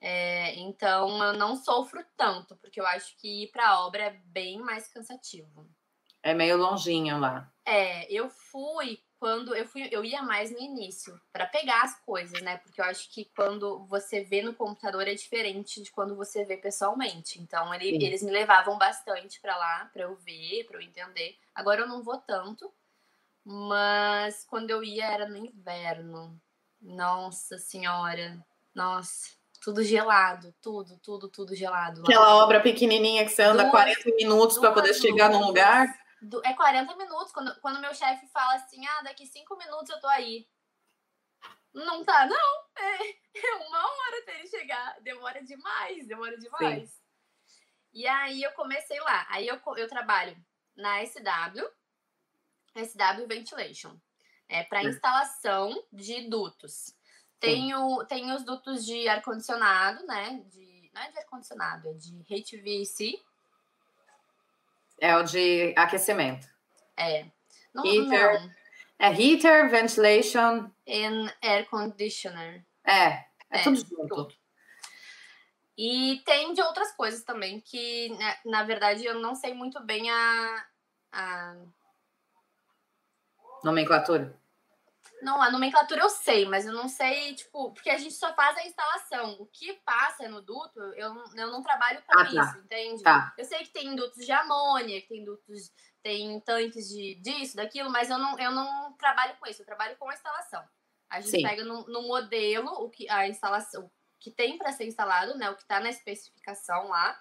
É, então eu não sofro tanto, porque eu acho que ir pra obra é bem mais cansativo. É meio longinho lá. É, eu fui quando eu fui, eu ia mais no início para pegar as coisas, né? Porque eu acho que quando você vê no computador é diferente de quando você vê pessoalmente. Então ele, eles me levavam bastante para lá para eu ver, para eu entender. Agora eu não vou tanto, mas quando eu ia era no inverno. Nossa senhora, nossa, tudo gelado, tudo, tudo, tudo gelado. Aquela obra pequenininha que você anda duas, 40 minutos para poder chegar num lugar do, é 40 minutos. Quando, quando meu chefe fala assim, ah, daqui 5 minutos eu tô aí. Não tá, não. É, <laughs> é uma hora até ele chegar. Demora demais, demora demais. Sim. E aí eu comecei lá. Aí eu, eu trabalho na SW, SW Ventilation. É para instalação de dutos. Tenho, tem os dutos de ar-condicionado, né? De, não é de ar-condicionado, é de HVAC, é o de aquecimento. É. Não, heater. Não. É heater, ventilation. And air conditioner. É, é, é tudo junto. Tudo. E tem de outras coisas também que, né, na verdade, eu não sei muito bem a, a Nomenclatura? Não, a nomenclatura eu sei, mas eu não sei, tipo, porque a gente só faz a instalação. O que passa no duto, eu, eu não trabalho com ah, tá. isso, entende? Tá. Eu sei que tem dutos de amônia, que tem dutos, tem tanques de disso, daquilo, mas eu não, eu não trabalho com isso, eu trabalho com a instalação. A gente Sim. pega no, no, modelo o que a instalação o que tem para ser instalado, né? O que está na especificação lá.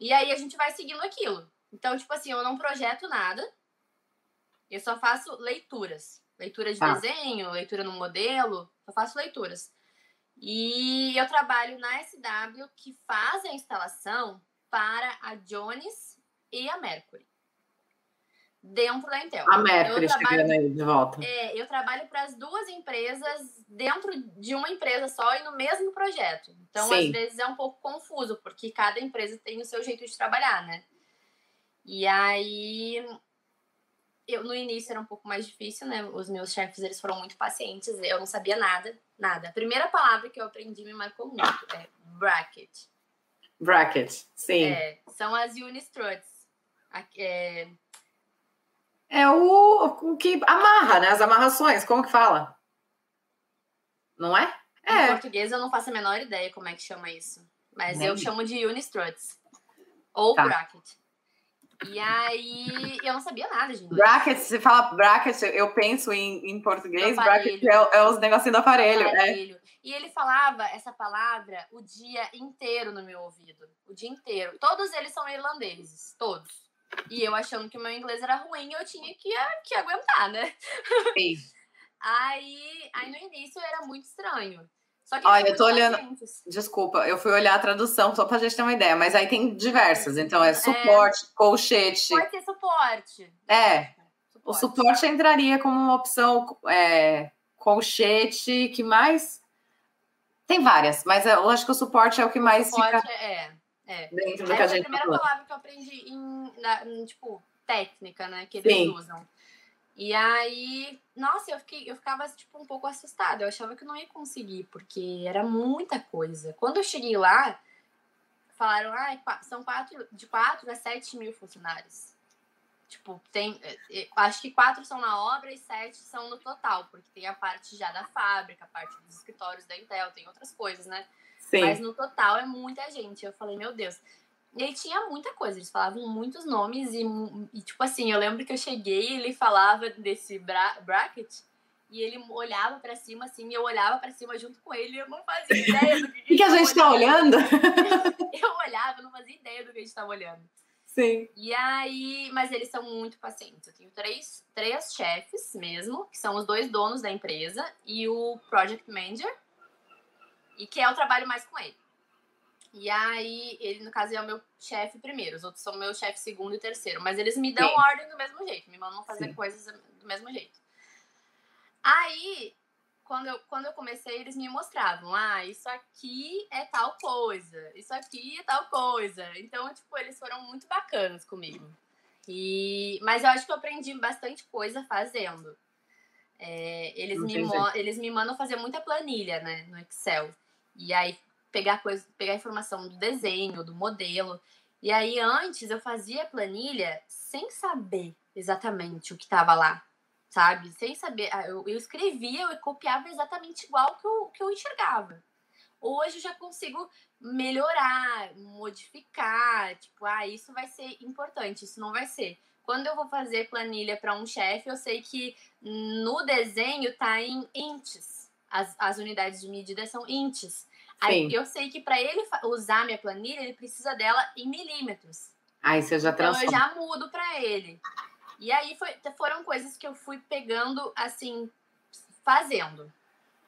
E aí a gente vai seguindo aquilo. Então, tipo assim, eu não projeto nada, eu só faço leituras. Leitura de ah. desenho, leitura no modelo, só faço leituras. E eu trabalho na SW que faz a instalação para a Jones e a Mercury. Dentro da Intel. A Mercury chegando aí de volta. É, eu trabalho para as duas empresas dentro de uma empresa só e no mesmo projeto. Então, Sim. às vezes é um pouco confuso, porque cada empresa tem o seu jeito de trabalhar, né? E aí eu no início era um pouco mais difícil, né? Os meus chefes, eles foram muito pacientes, eu não sabia nada, nada. A primeira palavra que eu aprendi me marcou muito, é bracket. Bracket, sim. É, são as unistruts. É... é o, o que amarra, né? As amarrações, como que fala? Não é? É. Em português eu não faço a menor ideia como é que chama isso. Mas eu chamo de unistruts. Ou tá. bracket. E aí eu não sabia nada, gente. Bracket, se fala bracket, eu penso em, em português, bracket é, é os negocinhos do aparelho. É. aparelho. É. E ele falava essa palavra o dia inteiro no meu ouvido. O dia inteiro. Todos eles são irlandeses, todos. E eu achando que o meu inglês era ruim, eu tinha que, que aguentar, né? Sim. <laughs> aí, aí no início era muito estranho. Só que Olha, eu tô olhando. Desculpa, eu fui olhar a tradução só pra gente ter uma ideia, mas aí tem diversas. Então é suporte, é... colchete. Pode ser suporte. É. Suporte. O suporte entraria como uma opção é, colchete, que mais? Tem várias, mas eu acho que o suporte é o que mais o suporte fica é, é. dentro do Essa que a gente é a primeira tá palavra que eu aprendi em, na, em, tipo, técnica, né? Que eles Sim. usam. E aí, nossa, eu, fiquei, eu ficava tipo um pouco assustada. Eu achava que eu não ia conseguir, porque era muita coisa. Quando eu cheguei lá, falaram, ah, são quatro, de 4 a 7 mil funcionários. Tipo, tem. Eh, eh, acho que quatro são na obra e sete são no total, porque tem a parte já da fábrica, a parte dos escritórios da Intel, tem outras coisas, né? Sim. Mas no total é muita gente. Eu falei, meu Deus. E aí tinha muita coisa, eles falavam muitos nomes e, e tipo assim, eu lembro que eu cheguei e ele falava desse bra bracket e ele olhava para cima assim, e eu olhava para cima junto com ele e eu não fazia <laughs> ideia do que, que, que a gente tá olhando. <laughs> eu olhava, eu não fazia ideia do que a gente tava olhando. Sim. E aí, mas eles são muito pacientes. Eu tenho três, três chefes mesmo, que são os dois donos da empresa e o project manager, e que é o trabalho mais com ele. E aí, ele, no caso, é o meu chefe primeiro, os outros são meu chefe segundo e terceiro. Mas eles me dão Sim. ordem do mesmo jeito, me mandam fazer Sim. coisas do mesmo jeito. Aí, quando eu, quando eu comecei, eles me mostravam: ah, isso aqui é tal coisa, isso aqui é tal coisa. Então, tipo, eles foram muito bacanas comigo. E, mas eu acho que eu aprendi bastante coisa fazendo. É, eles, me, eles me mandam fazer muita planilha, né, no Excel. E aí pegar coisa, pegar informação do desenho, do modelo. E aí antes eu fazia planilha sem saber exatamente o que estava lá, sabe? Sem saber, ah, eu, eu escrevia, eu copiava exatamente igual que eu, que eu enxergava. Hoje eu já consigo melhorar, modificar, tipo, ah, isso vai ser importante, isso não vai ser. Quando eu vou fazer planilha para um chefe, eu sei que no desenho tá em inches. As, as unidades de medida são inches. Aí eu sei que para ele usar minha planilha, ele precisa dela em milímetros. Aí você já transforma. Então eu já mudo para ele. E aí foi, foram coisas que eu fui pegando assim, fazendo.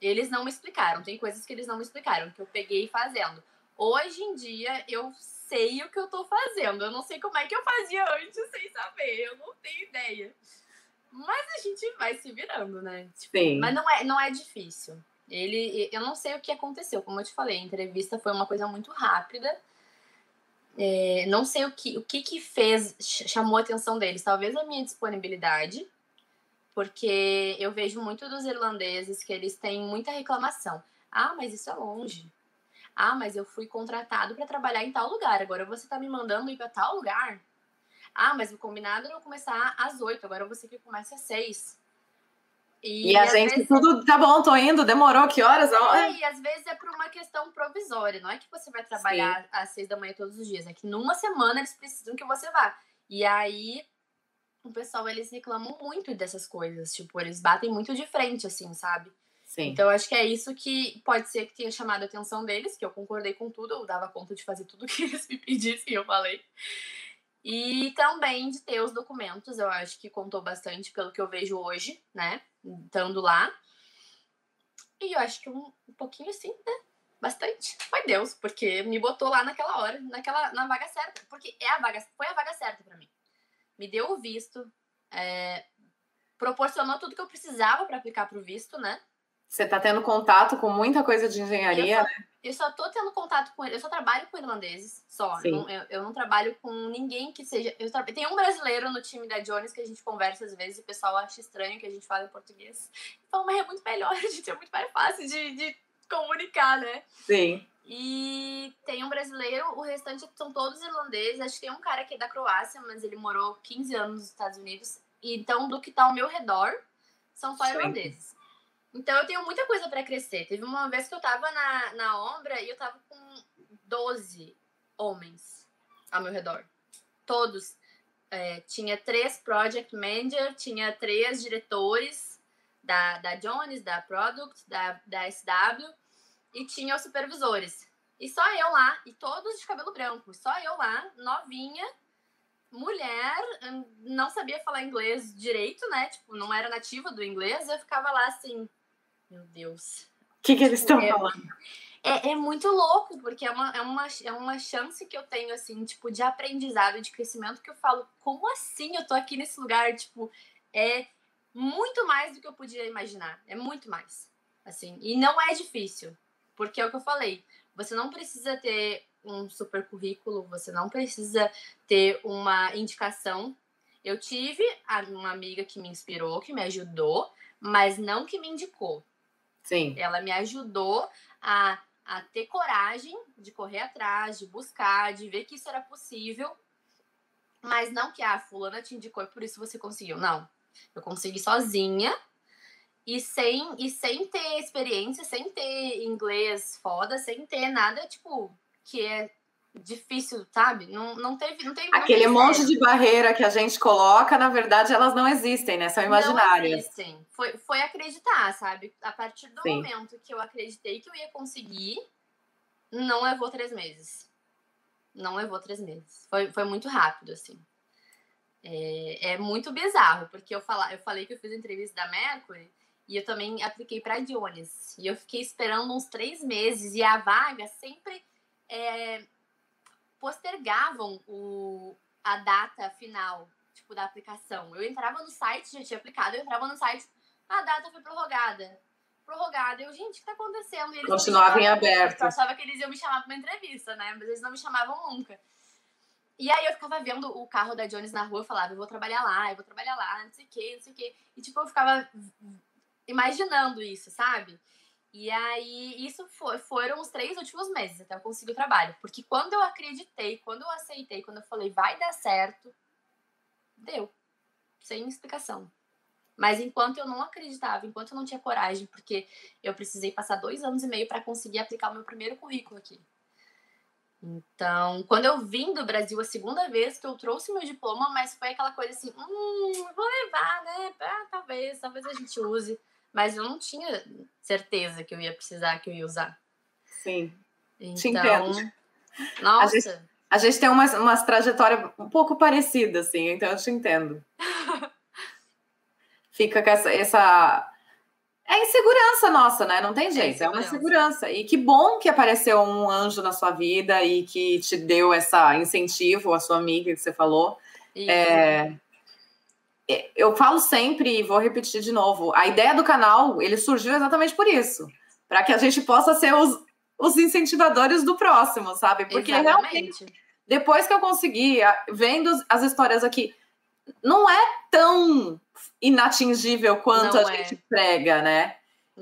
Eles não me explicaram. Tem coisas que eles não me explicaram, que eu peguei fazendo. Hoje em dia eu sei o que eu tô fazendo. Eu não sei como é que eu fazia antes sem saber. Eu não tenho ideia. Mas a gente vai se virando, né? Tipo, Sim. Mas não é, não é difícil. Ele, eu não sei o que aconteceu, como eu te falei, a entrevista foi uma coisa muito rápida. É, não sei o que, o que que fez, chamou a atenção deles. Talvez a minha disponibilidade, porque eu vejo muito dos irlandeses que eles têm muita reclamação. Ah, mas isso é longe. Ah, mas eu fui contratado para trabalhar em tal lugar, agora você está me mandando ir para tal lugar. Ah, mas o combinado era eu começar às oito, agora você que começa às seis. E, e a gente vezes... tudo, tá bom, tô indo, demorou, que horas? É, e às vezes é por uma questão provisória, não é que você vai trabalhar Sim. às seis da manhã todos os dias, é que numa semana eles precisam que você vá. E aí o pessoal, eles reclamam muito dessas coisas, tipo, eles batem muito de frente, assim, sabe? Sim. Então, acho que é isso que pode ser que tenha chamado a atenção deles, que eu concordei com tudo, eu dava conta de fazer tudo <laughs> que eles me pedissem, eu falei. E também de ter os documentos, eu acho que contou bastante pelo que eu vejo hoje, né? Estando lá. E eu acho que um, um pouquinho assim, né? Bastante. Foi Deus, porque me botou lá naquela hora, naquela, na vaga certa. Porque é a vaga, foi a vaga certa para mim. Me deu o visto, é, proporcionou tudo que eu precisava para aplicar para o visto, né? Você está tendo contato com muita coisa de engenharia, eu só, né? Eu só tô tendo contato com eu só trabalho com irlandeses, só. Eu não, eu, eu, não trabalho com ninguém que seja. Eu tra... Tem um brasileiro no time da Jones que a gente conversa às vezes e o pessoal acha estranho que a gente fala em português. Então, mas é muito melhor, a <laughs> gente é muito mais fácil de, de comunicar, né? Sim. E tem um brasileiro, o restante são todos irlandeses. Acho que tem um cara que é da Croácia, mas ele morou 15 anos nos Estados Unidos. Então, do que tá ao meu redor, são só irlandeses. Então eu tenho muita coisa para crescer. Teve uma vez que eu tava na, na Ombra e eu tava com 12 homens ao meu redor. Todos. É, tinha três project manager, tinha três diretores da, da Jones, da Product, da, da SW e tinha os supervisores. E só eu lá, e todos de cabelo branco, só eu lá, novinha, mulher, hum, não sabia falar inglês direito, né? Tipo, não era nativa do inglês, eu ficava lá assim, meu Deus. O que, que eles estão é, falando? É, é muito louco, porque é uma, é, uma, é uma chance que eu tenho, assim, tipo, de aprendizado, de crescimento, que eu falo, como assim eu tô aqui nesse lugar? Tipo, é muito mais do que eu podia imaginar. É muito mais. Assim, e não é difícil, porque é o que eu falei. Você não precisa ter um super currículo, você não precisa ter uma indicação. Eu tive uma amiga que me inspirou, que me ajudou, mas não que me indicou. Sim. Ela me ajudou a, a ter coragem de correr atrás, de buscar, de ver que isso era possível. Mas não que a ah, fulana te indicou e por isso você conseguiu. Não. Eu consegui sozinha e sem, e sem ter experiência, sem ter inglês foda, sem ter nada, tipo, que é difícil, sabe? Não, não teve. Não teve Aquele monte de barreira que a gente coloca, na verdade, elas não existem, né? São imaginárias. Não existem. Foi, foi acreditar, sabe? A partir do Sim. momento que eu acreditei que eu ia conseguir, não levou três meses. Não levou três meses. Foi, foi muito rápido, assim. É, é muito bizarro, porque eu, fala, eu falei que eu fiz entrevista da Mercury e eu também apliquei para Jones. E eu fiquei esperando uns três meses e a vaga sempre. É, postergavam o, a data final, tipo, da aplicação. Eu entrava no site, já tinha aplicado, eu entrava no site, a data foi prorrogada. Prorrogada. Eu, gente, o que tá acontecendo? E eles Continuava em aberto. Eu achava que eles iam me chamar pra uma entrevista, né? Mas eles não me chamavam nunca. E aí eu ficava vendo o carro da Jones na rua, eu falava, eu vou trabalhar lá, eu vou trabalhar lá, não sei o quê, não sei o quê. E tipo, eu ficava imaginando isso, sabe? E aí, isso foi, foram os três últimos meses até eu conseguir o trabalho. Porque quando eu acreditei, quando eu aceitei, quando eu falei vai dar certo, deu. Sem explicação. Mas enquanto eu não acreditava, enquanto eu não tinha coragem, porque eu precisei passar dois anos e meio para conseguir aplicar o meu primeiro currículo aqui. Então, quando eu vim do Brasil a segunda vez que eu trouxe meu diploma, mas foi aquela coisa assim, hum, vou levar, né? Ah, talvez, talvez a gente use mas eu não tinha certeza que eu ia precisar, que eu ia usar. Sim. Então, Te entendo. Nossa. A gente, a gente tem umas, umas trajetórias um pouco parecidas, assim, então eu te entendo. <laughs> Fica com essa, essa. É insegurança nossa, né? Não tem é jeito, é, é uma insegurança. E que bom que apareceu um anjo na sua vida e que te deu essa incentivo, a sua amiga que você falou. É, eu falo sempre e vou repetir de novo, a ideia do canal, ele surgiu exatamente por isso, para que a gente possa ser os, os incentivadores do próximo, sabe? Porque exatamente. realmente, depois que eu consegui, vendo as histórias aqui, não é tão inatingível quanto não a é. gente prega, né?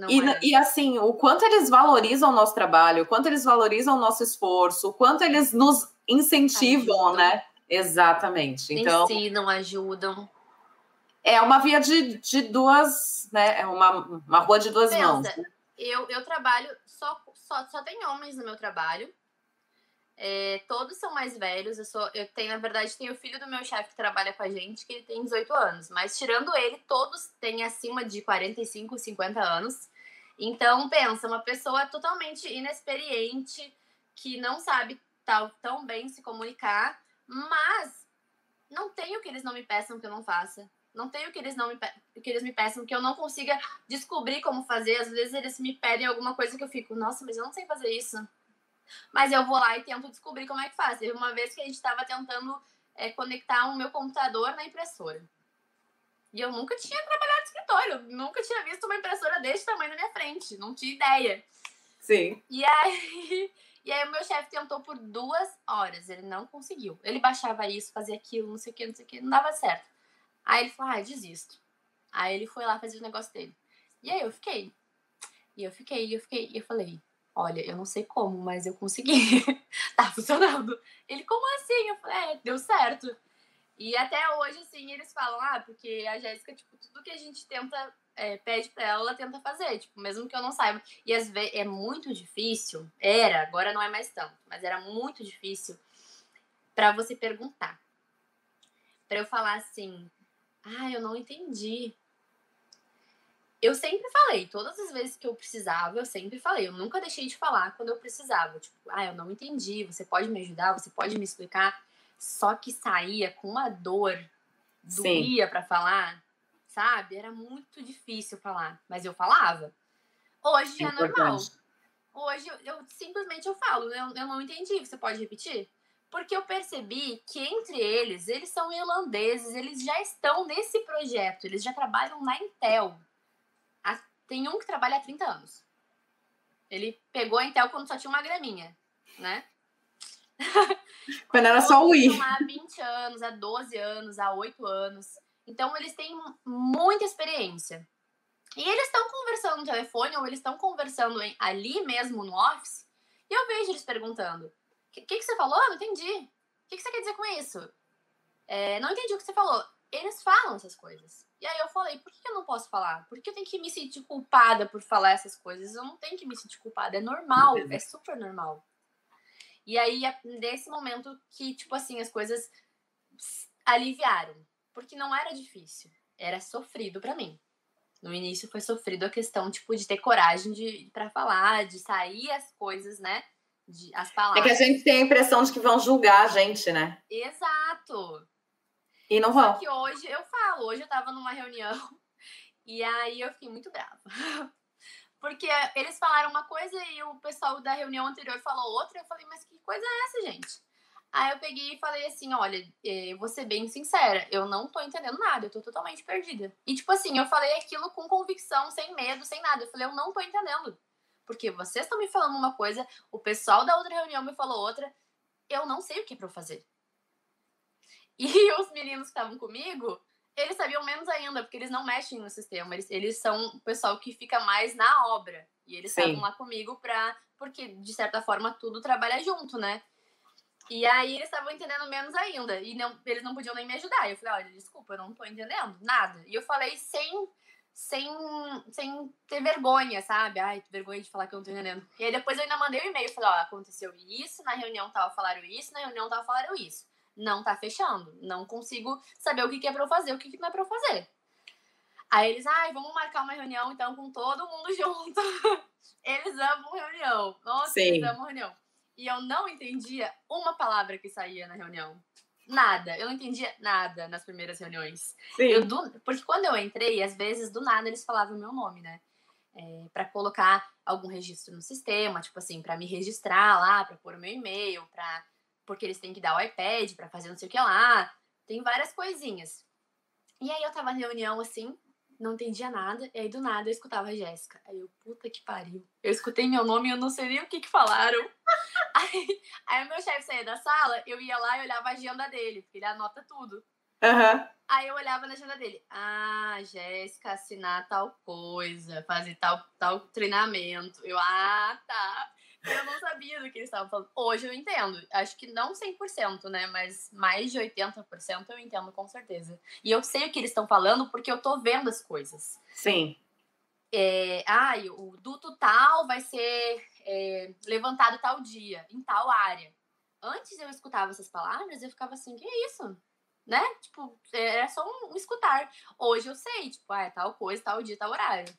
E, é. e, assim, o quanto eles valorizam o nosso trabalho, o quanto eles valorizam o nosso esforço, o quanto eles nos incentivam, ajudam. né? Exatamente. Então, Ensinam, ajudam. É uma via de, de duas, né? É uma, uma rua de duas Pensa, mãos. Né? Eu, eu trabalho, só, só, só tem homens no meu trabalho. É, todos são mais velhos. Eu, sou, eu tenho, na verdade, tenho o filho do meu chefe que trabalha com a gente, que ele tem 18 anos. Mas tirando ele, todos têm acima de 45, 50 anos. Então, pensa, uma pessoa totalmente inexperiente, que não sabe tal, tão bem se comunicar, mas não tem o que eles não me peçam que eu não faça. Não tem o que eles não me, que eles me peçam que eu não consiga descobrir como fazer. Às vezes eles me pedem alguma coisa que eu fico, nossa, mas eu não sei fazer isso. Mas eu vou lá e tento descobrir como é que faz. Teve uma vez que a gente estava tentando é, conectar o meu computador na impressora. E eu nunca tinha trabalhado no escritório, nunca tinha visto uma impressora desse tamanho na minha frente, não tinha ideia. Sim. E aí, <laughs> e aí o meu chefe tentou por duas horas, ele não conseguiu. Ele baixava isso, fazia aquilo, não sei o que, não sei o que, não dava certo. Aí ele falou, ah, desisto. Aí ele foi lá fazer o negócio dele. E aí eu fiquei. E eu fiquei, e eu fiquei, e eu falei, olha, eu não sei como, mas eu consegui. <laughs> tá funcionando. Ele, como assim? Eu falei, é, deu certo. E até hoje, assim, eles falam, ah, porque a Jéssica, tipo, tudo que a gente tenta, é, pede pra ela, ela tenta fazer, tipo, mesmo que eu não saiba. E às vezes é muito difícil, era, agora não é mais tanto, mas era muito difícil para você perguntar. para eu falar assim, ah, eu não entendi eu sempre falei, todas as vezes que eu precisava, eu sempre falei. Eu nunca deixei de falar quando eu precisava. Tipo, ah, eu não entendi, você pode me ajudar, você pode me explicar. Só que saía com uma dor, doía para falar, sabe? Era muito difícil falar, mas eu falava. Hoje é, é normal. Hoje eu, eu, simplesmente eu falo, eu, eu não entendi, você pode repetir? Porque eu percebi que entre eles, eles são irlandeses, eles já estão nesse projeto, eles já trabalham na Intel. Tem um que trabalha há 30 anos. Ele pegou a Intel quando só tinha uma graminha, né? <laughs> Quando era só o I. Há 20 anos, há 12 anos, há 8 anos. Então, eles têm muita experiência. E eles estão conversando no telefone ou eles estão conversando ali mesmo no Office. E eu vejo eles perguntando: O que, que, você falou? Não entendi. O que, que você quer dizer com isso? É, não entendi o que você falou. Eles falam essas coisas. E aí eu falei, por que eu não posso falar? Por que eu tenho que me sentir culpada por falar essas coisas? Eu não tenho que me sentir culpada, é normal, é super normal. E aí, é nesse momento que, tipo assim, as coisas aliviaram. Porque não era difícil, era sofrido para mim. No início foi sofrido a questão, tipo, de ter coragem de para falar, de sair as coisas, né? De, as palavras. É que a gente tem a impressão de que vão julgar a gente, né? Exato. E não vão. Só que hoje eu falo, hoje eu tava numa reunião <laughs> e aí eu fiquei muito brava. <laughs> Porque eles falaram uma coisa e o pessoal da reunião anterior falou outra. Eu falei, mas que coisa é essa, gente? Aí eu peguei e falei assim: olha, é, vou ser bem sincera, eu não tô entendendo nada, eu tô totalmente perdida. E tipo assim, eu falei aquilo com convicção, sem medo, sem nada. Eu falei, eu não tô entendendo. Porque vocês estão me falando uma coisa, o pessoal da outra reunião me falou outra, eu não sei o que é eu fazer. E <laughs> os meninos que estavam comigo, eles sabiam menos ainda, porque eles não mexem no sistema. Eles, eles são o pessoal que fica mais na obra. E eles estavam lá comigo pra. Porque, de certa forma, tudo trabalha junto, né? E aí eles estavam entendendo menos ainda. E não, eles não podiam nem me ajudar. Eu falei, olha, desculpa, eu não tô entendendo nada. E eu falei sem, sem, sem ter vergonha, sabe? Ai, vergonha de falar que eu não tô entendendo. E aí depois eu ainda mandei um e-mail. Falei, ó, aconteceu isso, na reunião tal falaram isso, na reunião tal falaram isso não tá fechando. Não consigo saber o que, que é pra eu fazer, o que, que não é pra eu fazer. Aí eles, ai, vamos marcar uma reunião então com todo mundo <laughs> junto. eles amam reunião. Nossa, Sim. eles amam reunião. E eu não entendia uma palavra que saía na reunião. Nada. Eu não entendia nada nas primeiras reuniões. Sim. Eu, do, porque quando eu entrei, às vezes, do nada, eles falavam o meu nome, né? É, para colocar algum registro no sistema, tipo assim, para me registrar lá, para pôr o meu e-mail, para porque eles têm que dar o iPad para fazer não sei o que lá. Tem várias coisinhas. E aí eu tava na reunião assim, não entendia nada, e aí do nada eu escutava a Jéssica. Aí eu, puta que pariu. Eu escutei meu nome e eu não sei nem o que que falaram. Aí, <laughs> aí o meu chefe saía da sala, eu ia lá e olhava a agenda dele, porque ele anota tudo. Uhum. Aí eu olhava na agenda dele. Ah, Jéssica, assinar tal coisa, fazer tal, tal treinamento. Eu, ah, tá. Eu não sabia do que eles estavam falando. Hoje eu entendo. Acho que não 100%, né? Mas mais de 80% eu entendo com certeza. E eu sei o que eles estão falando porque eu tô vendo as coisas. Sim. É, ah, o duto tal vai ser é, levantado tal dia, em tal área. Antes eu escutava essas palavras e eu ficava assim, que é isso? Né? Tipo, era só um, um escutar. Hoje eu sei, tipo, ah, é tal coisa, tal dia, tal horário.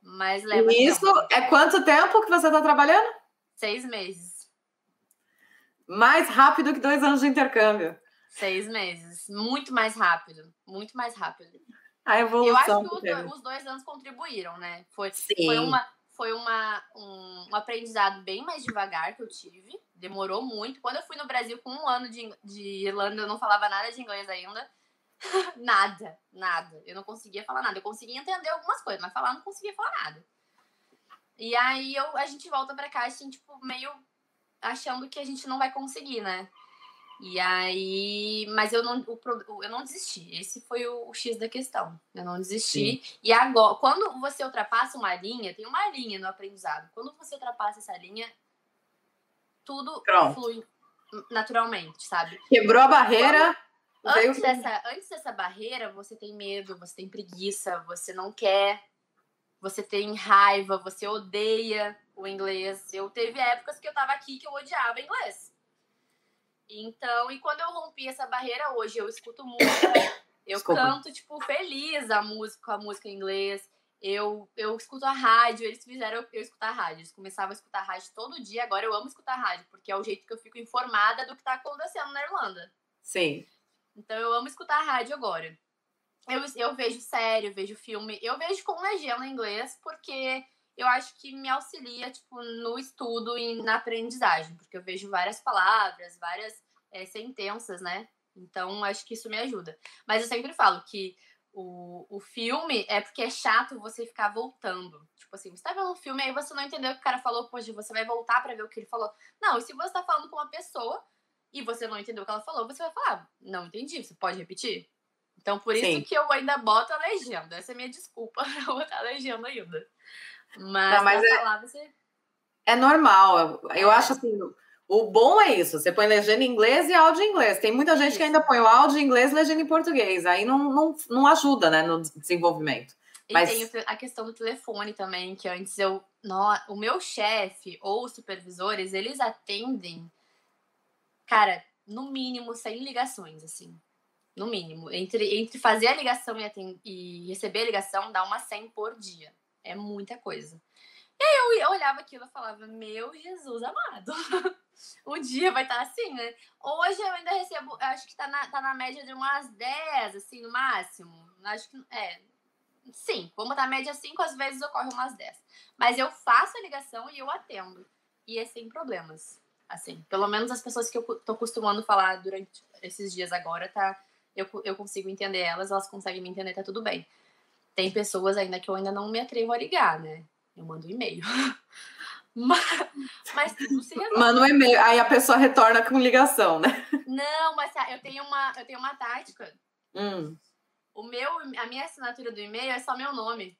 Mas leva. E isso tempo. é quanto tempo que você está trabalhando? Seis meses. Mais rápido que dois anos de intercâmbio. Seis meses. Muito mais rápido. Muito mais rápido. A evolução. Eu acho que os, os dois anos contribuíram, né? Foi, foi, uma, foi uma, um, um, aprendizado bem mais devagar que eu tive. Demorou muito. Quando eu fui no Brasil com um ano de, de Irlanda, eu não falava nada de inglês ainda. <laughs> nada, nada. Eu não conseguia falar nada. Eu conseguia entender algumas coisas, mas falar não conseguia falar nada. E aí eu, a gente volta pra cá, assim, tipo, meio achando que a gente não vai conseguir, né? E aí, mas eu não, o, eu não desisti. Esse foi o, o X da questão. Eu não desisti. Sim. E agora, quando você ultrapassa uma linha, tem uma linha no aprendizado. Quando você ultrapassa essa linha, tudo Pronto. flui naturalmente, sabe? Quebrou a barreira. Antes dessa, antes dessa barreira, você tem medo, você tem preguiça, você não quer, você tem raiva, você odeia o inglês. Eu teve épocas que eu tava aqui que eu odiava inglês. Então, e quando eu rompi essa barreira hoje, eu escuto música, <coughs> eu Desculpa. canto, tipo, feliz a música, a música em inglês. Eu, eu escuto a rádio, eles fizeram eu, eu escutar a rádio. Eles começavam a escutar a rádio todo dia, agora eu amo escutar a rádio, porque é o jeito que eu fico informada do que tá acontecendo na Irlanda. Sim. Então eu amo escutar a rádio agora. Eu, eu vejo série, eu vejo filme, eu vejo com legenda em inglês, porque eu acho que me auxilia, tipo, no estudo e na aprendizagem, porque eu vejo várias palavras, várias é, sentenças, né? Então, acho que isso me ajuda. Mas eu sempre falo que o, o filme é porque é chato você ficar voltando. Tipo assim, você tá vendo um filme, aí você não entendeu o que o cara falou, poxa, você vai voltar para ver o que ele falou. Não, e se você tá falando com uma pessoa, e você não entendeu o que ela falou, você vai falar, não entendi, você pode repetir? Então, por isso Sim. que eu ainda boto a legenda. Essa é minha desculpa <laughs> pra botar a legenda ainda. Mas, não, mas é, falar, você... é normal. Eu é. acho assim, o bom é isso. Você põe legenda em inglês e áudio em inglês. Tem muita gente isso. que ainda põe o áudio em inglês e legenda em português. Aí não, não, não ajuda, né, no desenvolvimento. E mas... tem a questão do telefone também, que antes eu... O meu chefe ou os supervisores, eles atendem cara, no mínimo 100 ligações, assim. No mínimo. Entre, entre fazer a ligação e, atend... e receber a ligação, dá uma 100 por dia. É muita coisa. E aí eu, olhava aquilo e falava, meu Jesus amado. <laughs> o dia vai estar tá assim, né? Hoje eu ainda recebo, acho que tá na, tá na média de umas 10, assim, no máximo. Acho que, é, sim, vamos botar média 5, às vezes ocorre umas 10. Mas eu faço a ligação e eu atendo. E é sem problemas. Assim, pelo menos as pessoas que eu tô costumando falar durante esses dias agora, tá? Eu, eu consigo entender elas, elas conseguem me entender, tá tudo bem. Tem pessoas ainda que eu ainda não me atrevo a ligar, né? Eu mando um e-mail. <laughs> mas, mas se resolve. Manda um e-mail, aí a pessoa retorna com ligação, né? Não, mas eu tenho uma, eu tenho uma tática. Hum. O meu, a minha assinatura do e-mail é só meu nome.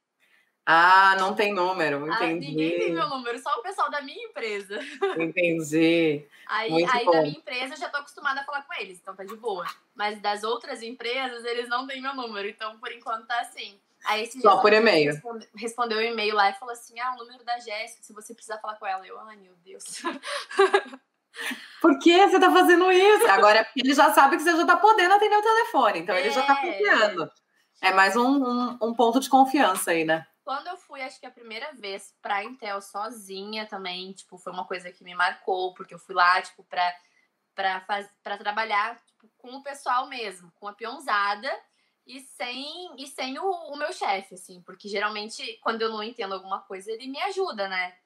Ah, não tem número, entendi. Ah, ninguém tem meu número, só o pessoal da minha empresa. <laughs> Entendi. Aí, aí da minha empresa eu já tô acostumada a falar com eles, então tá de boa. Mas das outras empresas, eles não têm meu número, então por enquanto tá assim. Aí esse Só por e-mail. Respondeu o e-mail lá e falou assim: ah, o número da Jéssica, se você precisar falar com ela. Eu, ai meu Deus. <laughs> Por que você tá fazendo isso? Agora ele já sabe que você já tá podendo atender o telefone, então é... ele já tá é. confiando. É mais um, um, um ponto de confiança aí, né? Quando eu fui, acho que a primeira vez pra Intel sozinha também, tipo, foi uma coisa que me marcou, porque eu fui lá, tipo, pra, pra, faz, pra trabalhar tipo, com o pessoal mesmo, com a peãozada e sem, e sem o, o meu chefe, assim, porque geralmente quando eu não entendo alguma coisa, ele me ajuda, né?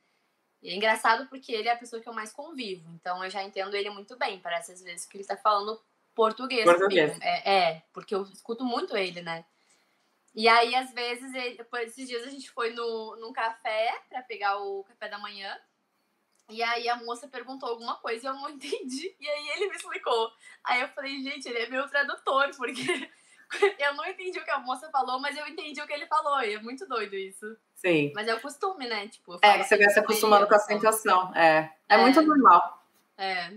E é engraçado porque ele é a pessoa que eu mais convivo, então eu já entendo ele muito bem, parece às vezes que ele tá falando português, português. É, é, porque eu escuto muito ele, né? E aí, às vezes, ele, esses dias a gente foi no, num café para pegar o café da manhã. E aí a moça perguntou alguma coisa e eu não <laughs> entendi. E aí ele me explicou. Aí eu falei, gente, ele é meu tradutor, porque <laughs> eu não entendi o que a moça falou, mas eu entendi o que ele falou. E é muito doido isso. Sim. Mas é o costume, né? Tipo, é, que você vai se acostumando com a sensação. É. é. É muito normal. É.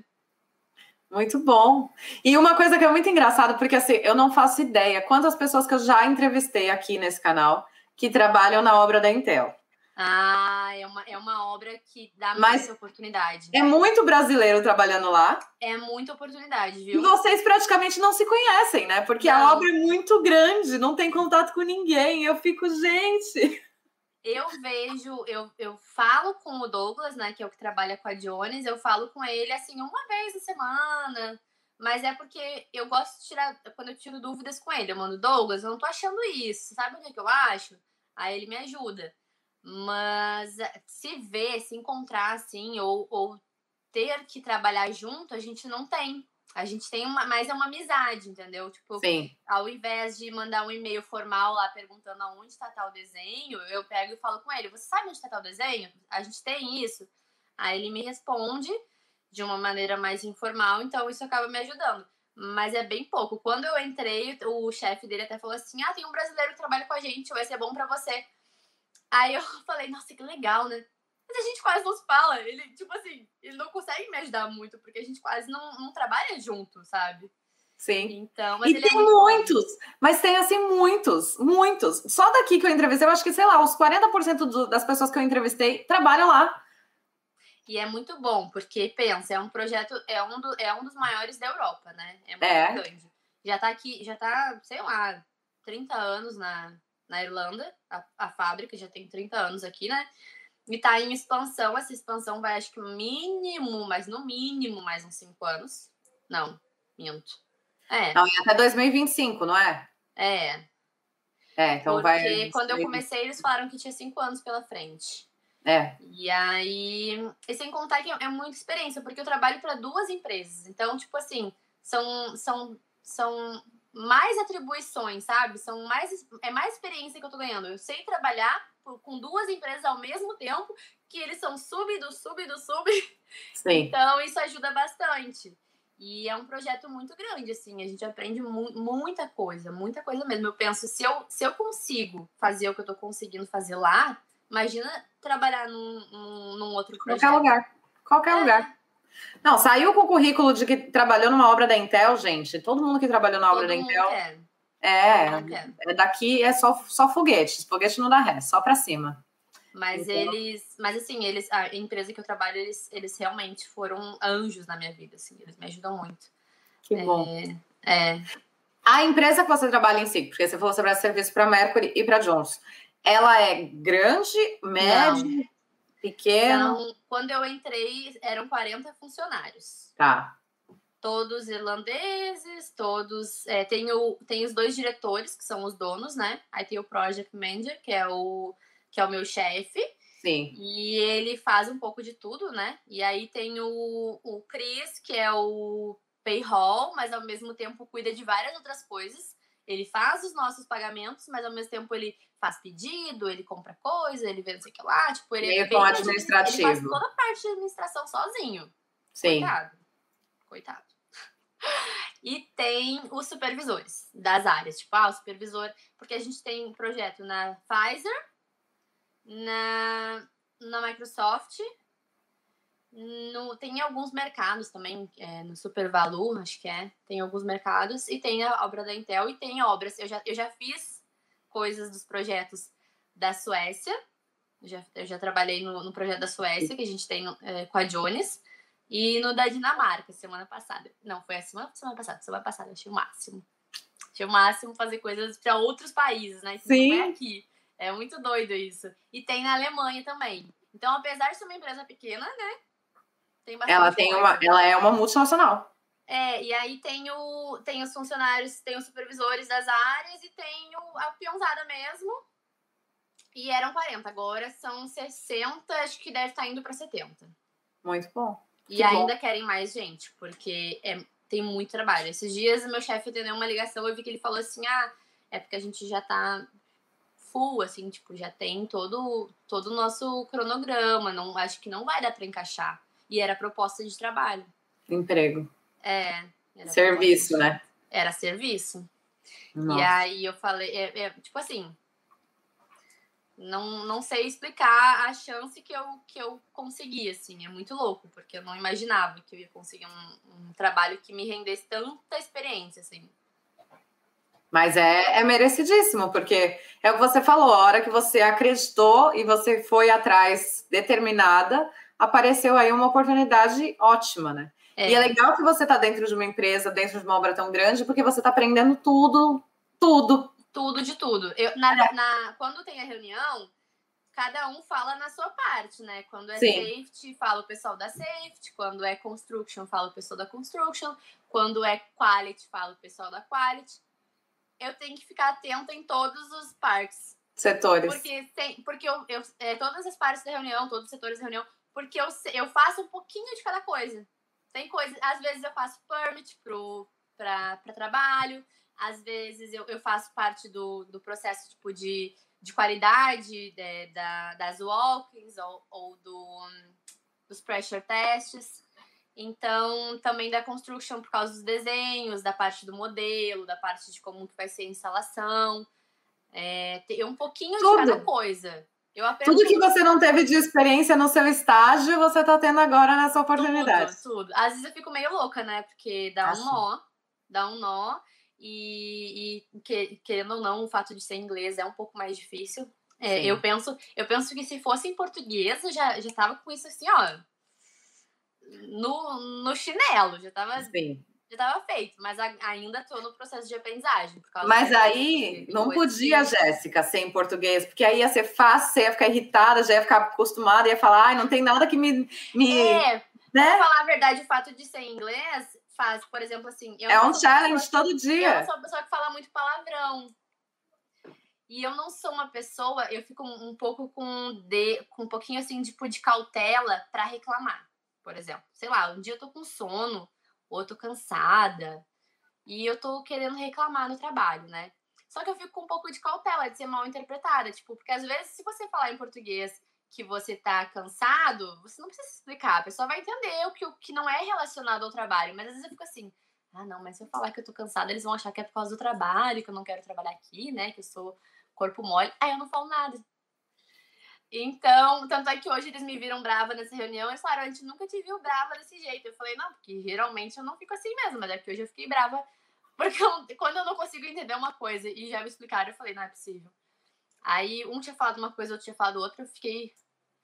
Muito bom. E uma coisa que é muito engraçada, porque assim, eu não faço ideia quantas pessoas que eu já entrevistei aqui nesse canal que trabalham na obra da Intel. Ah, é uma, é uma obra que dá Mas muita oportunidade. É muito brasileiro trabalhando lá. É muita oportunidade, viu? E vocês praticamente não se conhecem, né? Porque não. a obra é muito grande, não tem contato com ninguém. Eu fico, gente. Eu vejo, eu, eu falo com o Douglas, né, que é o que trabalha com a Jones, eu falo com ele assim uma vez na semana. Mas é porque eu gosto de tirar, quando eu tiro dúvidas com ele, eu mando, Douglas, eu não tô achando isso, sabe onde é que eu acho? Aí ele me ajuda. Mas eh, se ver, se encontrar assim, ou, ou ter que trabalhar junto, a gente não tem. A gente tem uma, mais é uma amizade, entendeu? Tipo, Sim. ao invés de mandar um e-mail formal lá perguntando aonde está tal desenho, eu pego e falo com ele: Você sabe onde está tal desenho? A gente tem isso. Aí ele me responde de uma maneira mais informal, então isso acaba me ajudando. Mas é bem pouco. Quando eu entrei, o chefe dele até falou assim: Ah, tem um brasileiro que trabalha com a gente, vai ser bom para você. Aí eu <laughs> falei, nossa, que legal, né? Mas a gente quase não se fala. Ele, tipo assim, ele não consegue me ajudar muito, porque a gente quase não, não trabalha junto, sabe? Sim. Então, e é tem é muitos, mas tem assim muitos, muitos. Só daqui que eu entrevistei, eu acho que, sei lá, os 40% do, das pessoas que eu entrevistei trabalham lá. E é muito bom, porque pensa, é um projeto, é um, do, é um dos maiores da Europa, né? É muito é. grande. Já tá aqui, já tá, sei lá, 30 anos na, na Irlanda, a, a fábrica já tem 30 anos aqui, né? E tá em expansão. Essa expansão vai, acho que mínimo, mas no mínimo, mais uns 5 anos. Não, minto. É. Não, e até 2025, não é? É. É, então Porque vai. Porque quando eu comecei, eles falaram que tinha 5 anos pela frente. É. E aí. E sem contar que é muita experiência, porque eu trabalho para duas empresas. Então, tipo assim, são, são, são mais atribuições, sabe? São mais é mais experiência que eu tô ganhando. Eu sei trabalhar com duas empresas ao mesmo tempo, que eles são sub do sub do sub. Sim. Então isso ajuda bastante. E é um projeto muito grande, assim, a gente aprende mu muita coisa, muita coisa mesmo. Eu penso, se eu, se eu consigo fazer o que eu tô conseguindo fazer lá, imagina trabalhar num, num, num outro projeto. Qualquer lugar. Qualquer é. lugar. Não, saiu com o currículo de que trabalhou numa obra da Intel, gente. Todo mundo que trabalhou na obra Todo da Intel. Quer. É, é, daqui é só, só foguete. Foguete não dá ré, só pra cima. Mas então... eles, mas assim, eles, a empresa que eu trabalho, eles, eles realmente foram anjos na minha vida, assim, eles me ajudam muito. Que bom. É, é. A empresa que você trabalha em si, porque você falou sobre serviço para Mercury e para Jones, ela é grande, média, pequena? Quando eu entrei, eram 40 funcionários. Tá. Todos irlandeses, todos. É, tem, o, tem os dois diretores, que são os donos, né? Aí tem o Project Manager, que é o, que é o meu chefe. Sim. E ele faz um pouco de tudo, né? E aí tem o, o Chris, que é o payroll, mas ao mesmo tempo cuida de várias outras coisas. Ele faz os nossos pagamentos, mas ao mesmo tempo ele faz pedido, ele compra coisa, ele vê não sei o que lá. Tipo, ele é bem administrativo. Ele faz toda a parte de administração sozinho. Sim. Coitado. Coitado. <laughs> E tem os supervisores das áreas, tipo, ah, o supervisor, porque a gente tem um projeto na Pfizer, na, na Microsoft, no, tem alguns mercados também, é, no Supervalu, acho que é, tem alguns mercados, e tem a obra da Intel e tem obras. Eu já, eu já fiz coisas dos projetos da Suécia, eu já, eu já trabalhei no, no projeto da Suécia, que a gente tem é, com a Jones, e no da Dinamarca, semana passada. Não, foi a semana, semana passada, semana passada, achei o máximo. Achei o máximo fazer coisas para outros países, né? Sim. Não é aqui. É muito doido isso. E tem na Alemanha também. Então, apesar de ser uma empresa pequena, né? Tem ela tem coisa. uma, ela é uma multinacional. É, e aí tem, o, tem os funcionários, tem os supervisores das áreas e tem o, a peãozada mesmo. E eram 40, agora são 60, acho que deve estar indo para 70. Muito bom. E que ainda bom. querem mais gente, porque é, tem muito trabalho. Esses dias meu chefe atendeu uma ligação e vi que ele falou assim: ah, é porque a gente já tá full, assim, tipo, já tem todo, todo o nosso cronograma, não, acho que não vai dar para encaixar. E era proposta de trabalho. Emprego. É. Serviço, né? Era serviço. Nossa. E aí eu falei, é, é, tipo assim, não, não sei explicar a chance que eu, que eu consegui, assim, é muito louco, porque eu não imaginava que eu ia conseguir um, um trabalho que me rendesse tanta experiência, assim. Mas é, é merecidíssimo, porque é o que você falou, a hora que você acreditou e você foi atrás determinada, apareceu aí uma oportunidade ótima, né? É. E é legal que você está dentro de uma empresa, dentro de uma obra tão grande, porque você está aprendendo tudo, tudo. Tudo de tudo. Eu, na, é. na, quando tem a reunião, cada um fala na sua parte, né? Quando é Sim. safety, fala o pessoal da safety. Quando é construction, fala o pessoal da construction. Quando é quality, fala o pessoal da quality. Eu tenho que ficar atenta em todos os partes. Setores. Porque, tem, porque eu, eu é, todas as partes da reunião, todos os setores da reunião, porque eu, eu faço um pouquinho de cada coisa. Tem coisa, às vezes eu faço permit para trabalho, às vezes eu, eu faço parte do, do processo tipo de, de qualidade de, da, das walkings ou, ou do, dos pressure tests. Então, também da construction por causa dos desenhos, da parte do modelo, da parte de como vai ser a instalação. É, tem um pouquinho Tudo. de cada coisa. Tudo que você não teve de experiência no seu estágio, você está tendo agora nessa oportunidade. Tudo, tudo. Às vezes eu fico meio louca, né? Porque dá um nó, dá um nó. E, e que, querendo ou não, o fato de ser inglês é um pouco mais difícil. É, eu penso, eu penso que se fosse em português, eu já, já tava com isso assim, ó. No, no chinelo, já tava. Sim já estava feito, mas ainda estou no processo de aprendizagem. mas aí não podia, Jéssica, ser em português, porque aí ia ser fácil, você ia ficar irritada, já ia ficar acostumada, ia falar, ai, não tem nada que me. me é, né? falar a verdade, o fato de ser em inglês faz, por exemplo, assim. é um challenge pessoa, todo dia. Eu sou uma pessoa que fala muito palavrão. E eu não sou uma pessoa, eu fico um pouco com, de, com um pouquinho assim, tipo, de cautela para reclamar, por exemplo. Sei lá, um dia eu tô com sono ou eu tô cansada e eu tô querendo reclamar no trabalho, né? Só que eu fico com um pouco de cautela de ser mal interpretada, tipo, porque às vezes se você falar em português que você tá cansado, você não precisa explicar, a pessoa vai entender o que, o que não é relacionado ao trabalho, mas às vezes eu fico assim, ah, não, mas se eu falar que eu tô cansada, eles vão achar que é por causa do trabalho, que eu não quero trabalhar aqui, né, que eu sou corpo mole, aí eu não falo nada. Então, tanto é que hoje eles me viram brava nessa reunião. Eles falaram, a gente nunca te viu brava desse jeito. Eu falei, não, porque geralmente eu não fico assim mesmo, mas é que hoje eu fiquei brava. <laughs> Porque eu, quando eu não consigo entender uma coisa e já me explicaram, eu falei, não é possível. Aí um tinha falado uma coisa, outro tinha falado outra, eu fiquei,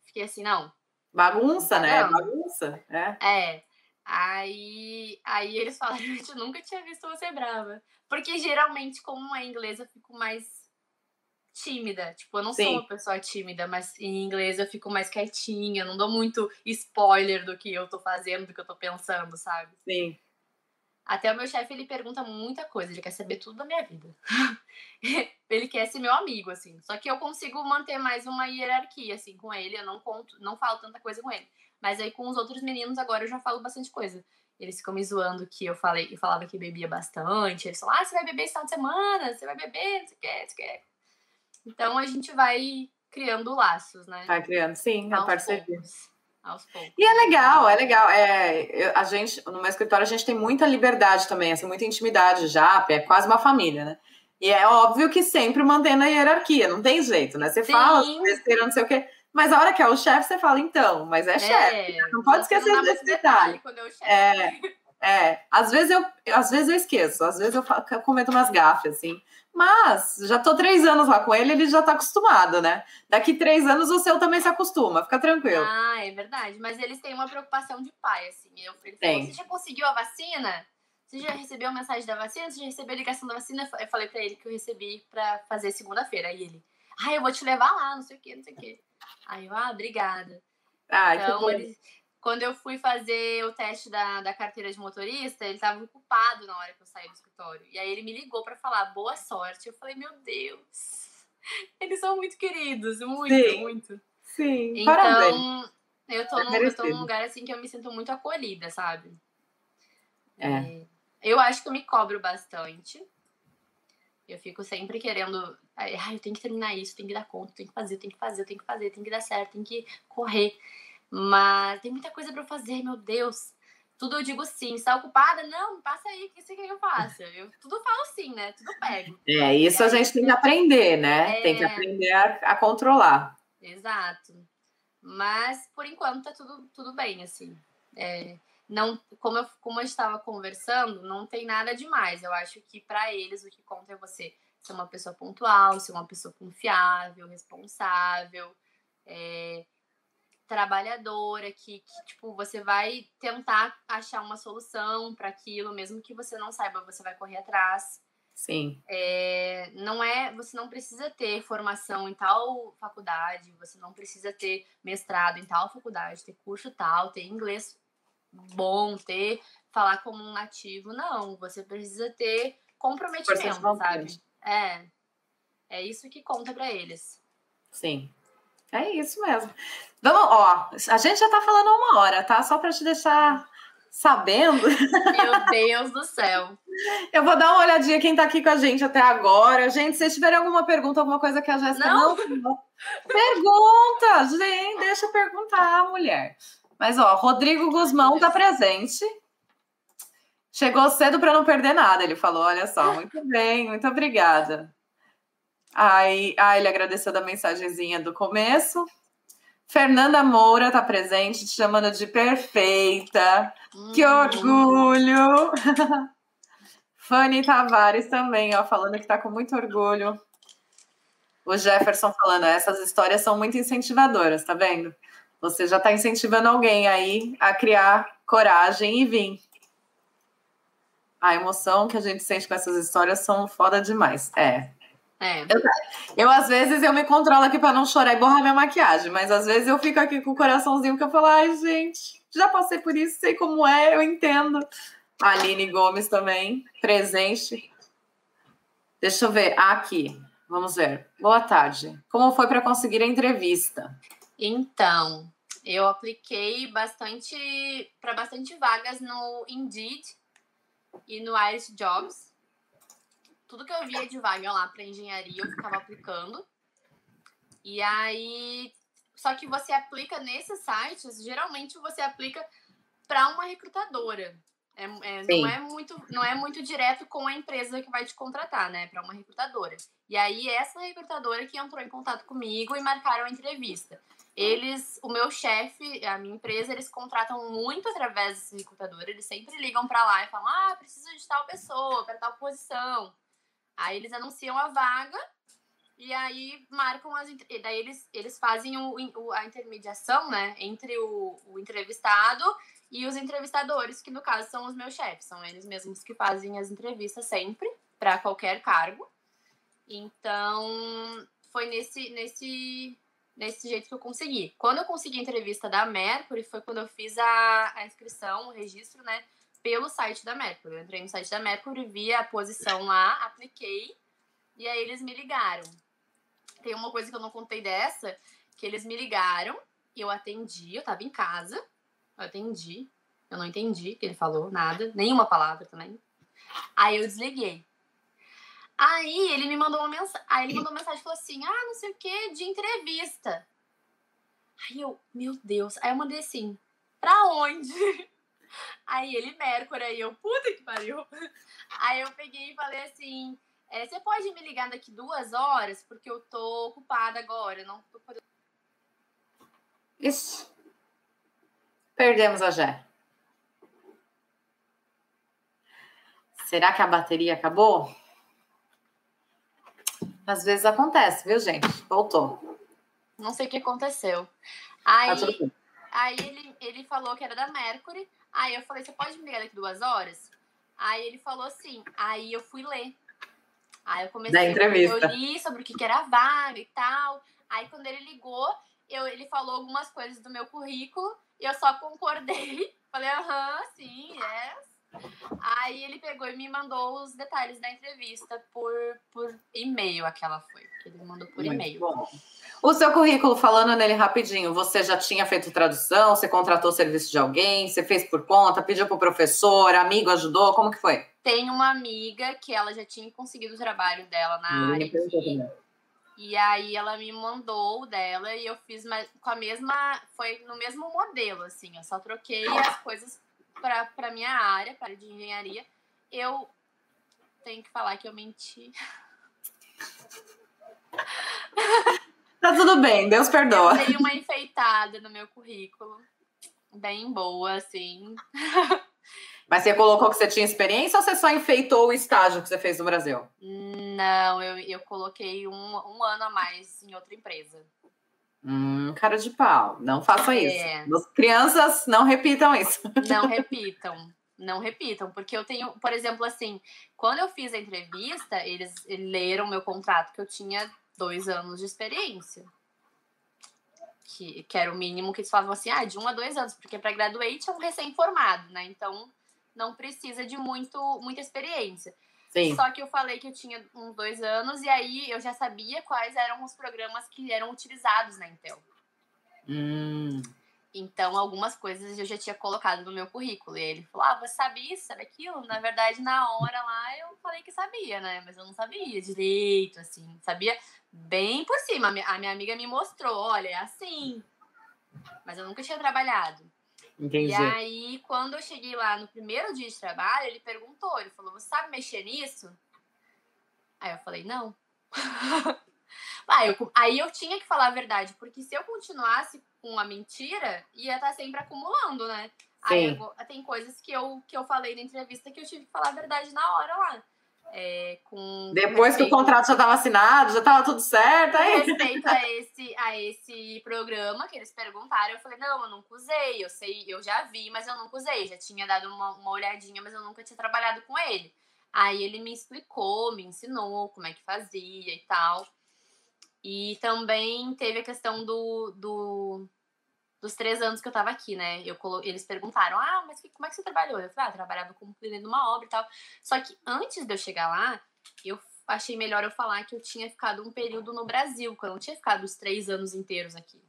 fiquei assim, não. Bagunça, né? Não. Bagunça, é. É. Aí, aí eles falaram, <laughs> a gente nunca tinha visto você brava. Porque geralmente, como é inglês, eu fico mais tímida. Tipo, eu não Sim. sou uma pessoa tímida, mas em inglês eu fico mais quietinha, não dou muito spoiler do que eu tô fazendo, do que eu tô pensando, sabe? Sim. Até o meu chefe, ele pergunta muita coisa, ele quer saber tudo da minha vida. <laughs> ele quer ser meu amigo, assim. Só que eu consigo manter mais uma hierarquia, assim, com ele. Eu não conto, não falo tanta coisa com ele. Mas aí com os outros meninos agora eu já falo bastante coisa. Eles ficam me zoando que eu falei, eu falava que bebia bastante. Eles falam, ah, você vai beber esse final de semana, você vai beber, não sei o que, não sei o que. Então a gente vai criando laços, né? Vai criando, sim, a parceria. Poucos. Aos poucos. E é legal, é legal. É, a gente, no meu escritório, a gente tem muita liberdade também, assim, muita intimidade já, é quase uma família, né? E é óbvio que sempre mantendo a hierarquia, não tem jeito, né? Você Sim. fala, besteira, não sei o quê. Mas a hora que é o chefe, você fala, então, mas é, é chefe. Não pode esquecer desse detalhe. detalhe é, é, às vezes eu, às vezes eu esqueço, às vezes eu, eu cometo umas gafas, assim. Mas já tô três anos lá com ele, ele já tá acostumado, né? Daqui três anos o seu também se acostuma, fica tranquilo. Ah, é verdade. Mas eles têm uma preocupação de pai, assim. Eu, falou, você já conseguiu a vacina? Você já recebeu a mensagem da vacina? Você já recebeu a ligação da vacina? Eu falei pra ele que eu recebi pra fazer segunda-feira. Aí ele, ah, eu vou te levar lá, não sei o quê, não sei o quê. Aí eu, ah, obrigada. Ah, então, que bom. Ele, quando eu fui fazer o teste da, da carteira de motorista, ele estava ocupado na hora que eu saí do escritório. E aí ele me ligou para falar boa sorte. Eu falei, meu Deus, <laughs> eles são muito queridos, muito, Sim. muito. Sim, então, parabéns. Eu tô, é num, eu tô num lugar assim que eu me sinto muito acolhida, sabe? É. é. Eu acho que eu me cobro bastante. Eu fico sempre querendo. Ai, eu tenho que terminar isso, tenho que dar conta, tenho que fazer, tenho que fazer, tenho que fazer, tenho que dar certo, tenho que correr. Mas tem muita coisa para fazer, meu Deus. tudo eu digo sim. Está ocupada? Não, passa aí, que você quer que eu faça? Eu tudo falo sim, né? Tudo pego. É, isso a gente tem que aprender, né? É... Tem que aprender a, a, controlar. Exato. Mas, por enquanto, tá tudo, tudo bem, assim. É, não, como, eu, como eu estava conversando, não tem nada demais. Eu acho que para eles o que conta é você ser uma pessoa pontual, ser uma pessoa confiável, responsável, é, trabalhadora, que, que, tipo, você vai tentar achar uma solução para aquilo, mesmo que você não saiba, você vai correr atrás. Sim. É, não é, você não precisa ter formação em tal faculdade, você não precisa ter mestrado em tal faculdade, ter curso tal, ter inglês bom, ter falar como um nativo, não, você precisa ter comprometimento, sabe? É. É isso que conta para eles. Sim. É isso mesmo. Vamos, ó, a gente já tá falando uma hora, tá? Só para te deixar sabendo. Meu <laughs> Deus do céu. Eu vou dar uma olhadinha quem tá aqui com a gente até agora. Gente, se vocês tiverem alguma pergunta, alguma coisa que a Jéssica não... não... Pergunta, gente, deixa eu perguntar, mulher. Mas, ó, Rodrigo Guzmão tá presente. Chegou cedo para não perder nada, ele falou. Olha só, muito bem, muito obrigada. Aí, ah, ele agradeceu da mensagenzinha do começo. Fernanda Moura tá presente, te chamando de perfeita. Hum. Que orgulho! <laughs> Fanny Tavares também, ó, falando que tá com muito orgulho. O Jefferson falando, essas histórias são muito incentivadoras, tá vendo? Você já está incentivando alguém aí a criar coragem e vir. A emoção que a gente sente com essas histórias são foda demais. É, é. Eu, eu, às vezes, eu me controlo aqui para não chorar e borrar minha maquiagem, mas às vezes eu fico aqui com o coraçãozinho que eu falo, ai, gente, já passei por isso, sei como é, eu entendo. A Aline Gomes também, presente. Deixa eu ver, aqui, vamos ver. Boa tarde. Como foi para conseguir a entrevista? Então, eu apliquei bastante para bastante vagas no Indeed e no Irish Jobs tudo que eu via de vaga lá para engenharia, eu ficava aplicando. E aí, só que você aplica nesses sites, geralmente você aplica para uma recrutadora. É, é, não, é muito, não é muito direto com a empresa que vai te contratar, né? Para uma recrutadora. E aí, essa recrutadora que entrou em contato comigo e marcaram a entrevista. Eles, o meu chefe, a minha empresa, eles contratam muito através desse recrutador. Eles sempre ligam para lá e falam: ah, preciso de tal pessoa, para tal posição. Aí eles anunciam a vaga e aí marcam as. Daí eles, eles fazem o, o a intermediação, né? Entre o, o entrevistado e os entrevistadores, que no caso são os meus chefes. São eles mesmos que fazem as entrevistas sempre, para qualquer cargo. Então, foi nesse, nesse, nesse jeito que eu consegui. Quando eu consegui a entrevista da Mercury, foi quando eu fiz a, a inscrição, o registro, né? Pelo site da Mercury. Eu entrei no site da Mercury, vi a posição lá, apliquei e aí eles me ligaram. Tem uma coisa que eu não contei dessa, que eles me ligaram e eu atendi, eu tava em casa, eu atendi, eu não entendi que ele falou, nada, nenhuma palavra também. Aí eu desliguei. Aí ele me mandou uma mensagem, aí ele mandou uma mensagem falou assim: "Ah, não sei o que, de entrevista". Aí eu, meu Deus, aí eu mandei assim: "Pra onde?" Aí ele, Mercury, aí eu, puta que pariu. Aí eu peguei e falei assim: é, você pode me ligar daqui duas horas? Porque eu tô ocupada agora, não tô podendo. Isso. Perdemos a Jé. Será que a bateria acabou? Às vezes acontece, viu, gente? Voltou. Não sei o que aconteceu. Aí, tá aí ele, ele falou que era da Mercury. Aí eu falei, você pode me ligar daqui duas horas? Aí ele falou assim, aí eu fui ler. Aí eu comecei, da entrevista. eu li sobre o que era vaga e tal. Aí quando ele ligou, eu, ele falou algumas coisas do meu currículo e eu só concordei. <laughs> Falei, aham, sim, yes. Aí ele pegou e me mandou os detalhes da entrevista por, por e-mail, aquela foi. Ele mandou por e-mail. O seu currículo, falando nele rapidinho, você já tinha feito tradução? Você contratou o serviço de alguém? Você fez por conta? Pediu para o professor? Amigo ajudou? Como que foi? Tem uma amiga que ela já tinha conseguido o trabalho dela na área aqui. E aí ela me mandou o dela e eu fiz com a mesma. Foi no mesmo modelo, assim. Eu só troquei as coisas para minha área, para de engenharia, eu tenho que falar que eu menti. <laughs> <laughs> Tá tudo bem, Deus perdoa. Eu dei uma enfeitada no meu currículo. Bem boa, assim. <laughs> Mas você colocou que você tinha experiência ou você só enfeitou o estágio que você fez no Brasil? Não, eu, eu coloquei um, um ano a mais em outra empresa. Hum, cara de pau. Não façam é. isso. crianças, não repitam isso. Não <laughs> repitam. Não repitam, porque eu tenho, por exemplo, assim, quando eu fiz a entrevista, eles leram meu contrato que eu tinha dois anos de experiência. Que, que era o mínimo que eles falavam assim, ah, de um a dois anos, porque para graduate é um recém-formado, né? Então não precisa de muito, muita experiência. Sim. Só que eu falei que eu tinha uns dois anos e aí eu já sabia quais eram os programas que eram utilizados na Intel. Hum. Então, algumas coisas eu já tinha colocado no meu currículo. E ele falou: Ah, você sabe isso, sabe aquilo? Na verdade, na hora lá eu falei que sabia, né? Mas eu não sabia direito, assim. Sabia bem por cima. A minha amiga me mostrou: olha, é assim. Mas eu nunca tinha trabalhado. Entendi. E aí, quando eu cheguei lá no primeiro dia de trabalho, ele perguntou: ele falou, você sabe mexer nisso? Aí eu falei: não. <laughs> aí, eu, aí eu tinha que falar a verdade, porque se eu continuasse com a mentira, ia estar tá sempre acumulando, né? Aí eu, tem coisas que eu, que eu falei na entrevista que eu tive que falar a verdade na hora lá. É, com Depois respeito, que o contrato já estava assinado, já estava tudo certo. Aí. Com respeito a esse, a esse programa que eles perguntaram, eu falei, não, eu nunca usei, eu sei, eu já vi, mas eu nunca usei, já tinha dado uma, uma olhadinha, mas eu nunca tinha trabalhado com ele. Aí ele me explicou, me ensinou como é que fazia e tal. E também teve a questão do, do dos três anos que eu tava aqui, né? Eu colo... Eles perguntaram, ah, mas como é que você trabalhou? Eu falei, ah, eu trabalhava como cliente de uma obra e tal. Só que antes de eu chegar lá, eu achei melhor eu falar que eu tinha ficado um período no Brasil, que eu não tinha ficado os três anos inteiros aqui.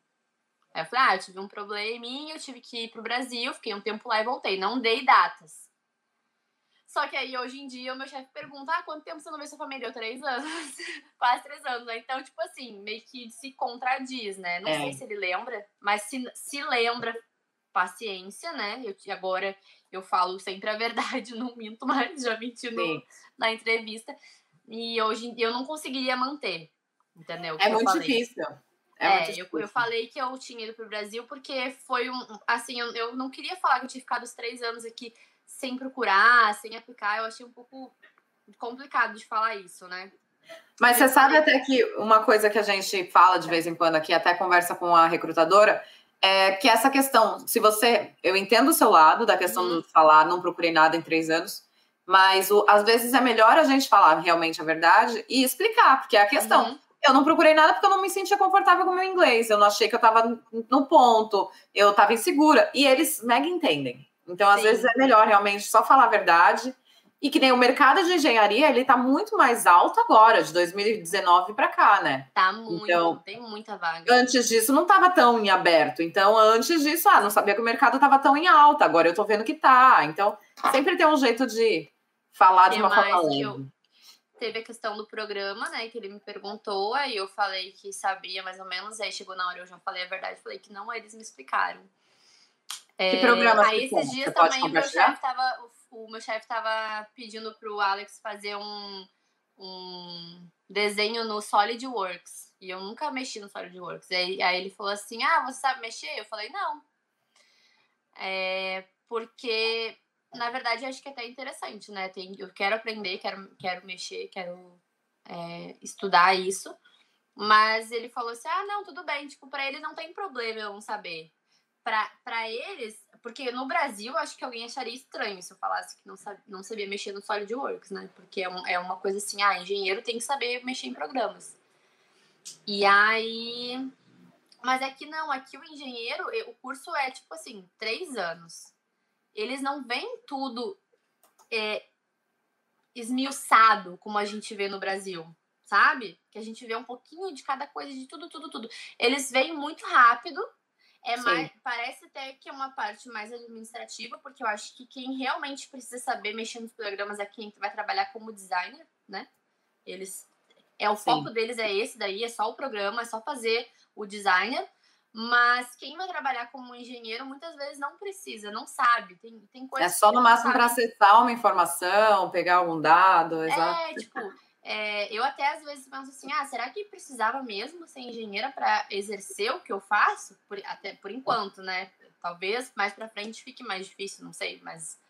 Aí eu falei, ah, eu tive um probleminha, eu tive que ir pro Brasil, fiquei um tempo lá e voltei. Não dei datas. Só que aí, hoje em dia, o meu chefe pergunta: ah, quanto tempo você não vê sua família? Eu, três anos. <laughs> Quase três anos, né? Então, tipo assim, meio que se contradiz, né? Não é. sei se ele lembra, mas se, se lembra, paciência, né? Eu, agora eu falo sempre a verdade, <laughs> não minto mais, já menti no, na entrevista. E hoje eu não conseguiria manter, entendeu? É muito difícil. É, é eu, eu falei que eu tinha ido pro Brasil porque foi um. Assim, eu, eu não queria falar que eu tinha ficado os três anos aqui sem procurar, sem aplicar, eu achei um pouco complicado de falar isso, né? Mas você sabe até que uma coisa que a gente fala de vez em quando aqui, até conversa com a recrutadora, é que essa questão, se você. Eu entendo o seu lado, da questão uhum. de falar, não procurei nada em três anos, mas o, às vezes é melhor a gente falar realmente a verdade e explicar, porque é a questão. Uhum. Eu não procurei nada porque eu não me sentia confortável com o meu inglês. Eu não achei que eu estava no ponto, eu estava insegura. E eles mega entendem. Então, às Sim. vezes, é melhor realmente só falar a verdade. E que nem o mercado de engenharia, ele tá muito mais alto agora, de 2019 para cá, né? Tá muito, então, tem muita vaga. Antes disso não tava tão em aberto. Então, antes disso, ah, não sabia que o mercado tava tão em alta. Agora eu tô vendo que tá. Então, sempre tem um jeito de falar de uma forma leve. Teve a questão do programa, né? Que ele me perguntou, aí eu falei que sabia mais ou menos, aí chegou na hora eu já falei a verdade, falei que não, eles me explicaram. É, que programa Aí esses dias também o meu chefe tava, o, o meu chefe tava pedindo pro Alex fazer um, um desenho no SolidWorks. E eu nunca mexi no SolidWorks. Aí, aí ele falou assim: Ah, você sabe mexer? Eu falei, não. É, porque, na verdade, acho que é até interessante, né? Tem, eu quero aprender, quero, quero mexer, quero é, estudar isso. Mas ele falou assim: ah, não, tudo bem. Tipo, pra ele não tem problema eu não saber para eles, porque no Brasil acho que alguém acharia estranho se eu falasse que não sabia, não sabia mexer no SolidWorks, né? Porque é, um, é uma coisa assim, ah, engenheiro tem que saber mexer em programas. E aí. Mas aqui não, aqui o engenheiro, o curso é tipo assim, três anos. Eles não veem tudo é, esmiuçado como a gente vê no Brasil, sabe? Que a gente vê um pouquinho de cada coisa, de tudo, tudo, tudo. Eles veem muito rápido é mais, parece até que é uma parte mais administrativa, porque eu acho que quem realmente precisa saber mexer nos programas é quem vai trabalhar como designer, né? Eles é o Sim. foco deles é esse daí, é só o programa, é só fazer o designer. Mas quem vai trabalhar como engenheiro muitas vezes não precisa, não sabe. Tem, tem coisas É só no máximo para acessar uma informação, pegar algum dado. É, exato. tipo, é, eu até às vezes penso assim: ah, será que precisava mesmo ser engenheira para exercer o que eu faço? Por, até por enquanto, né? Talvez mais para frente fique mais difícil, não sei, mas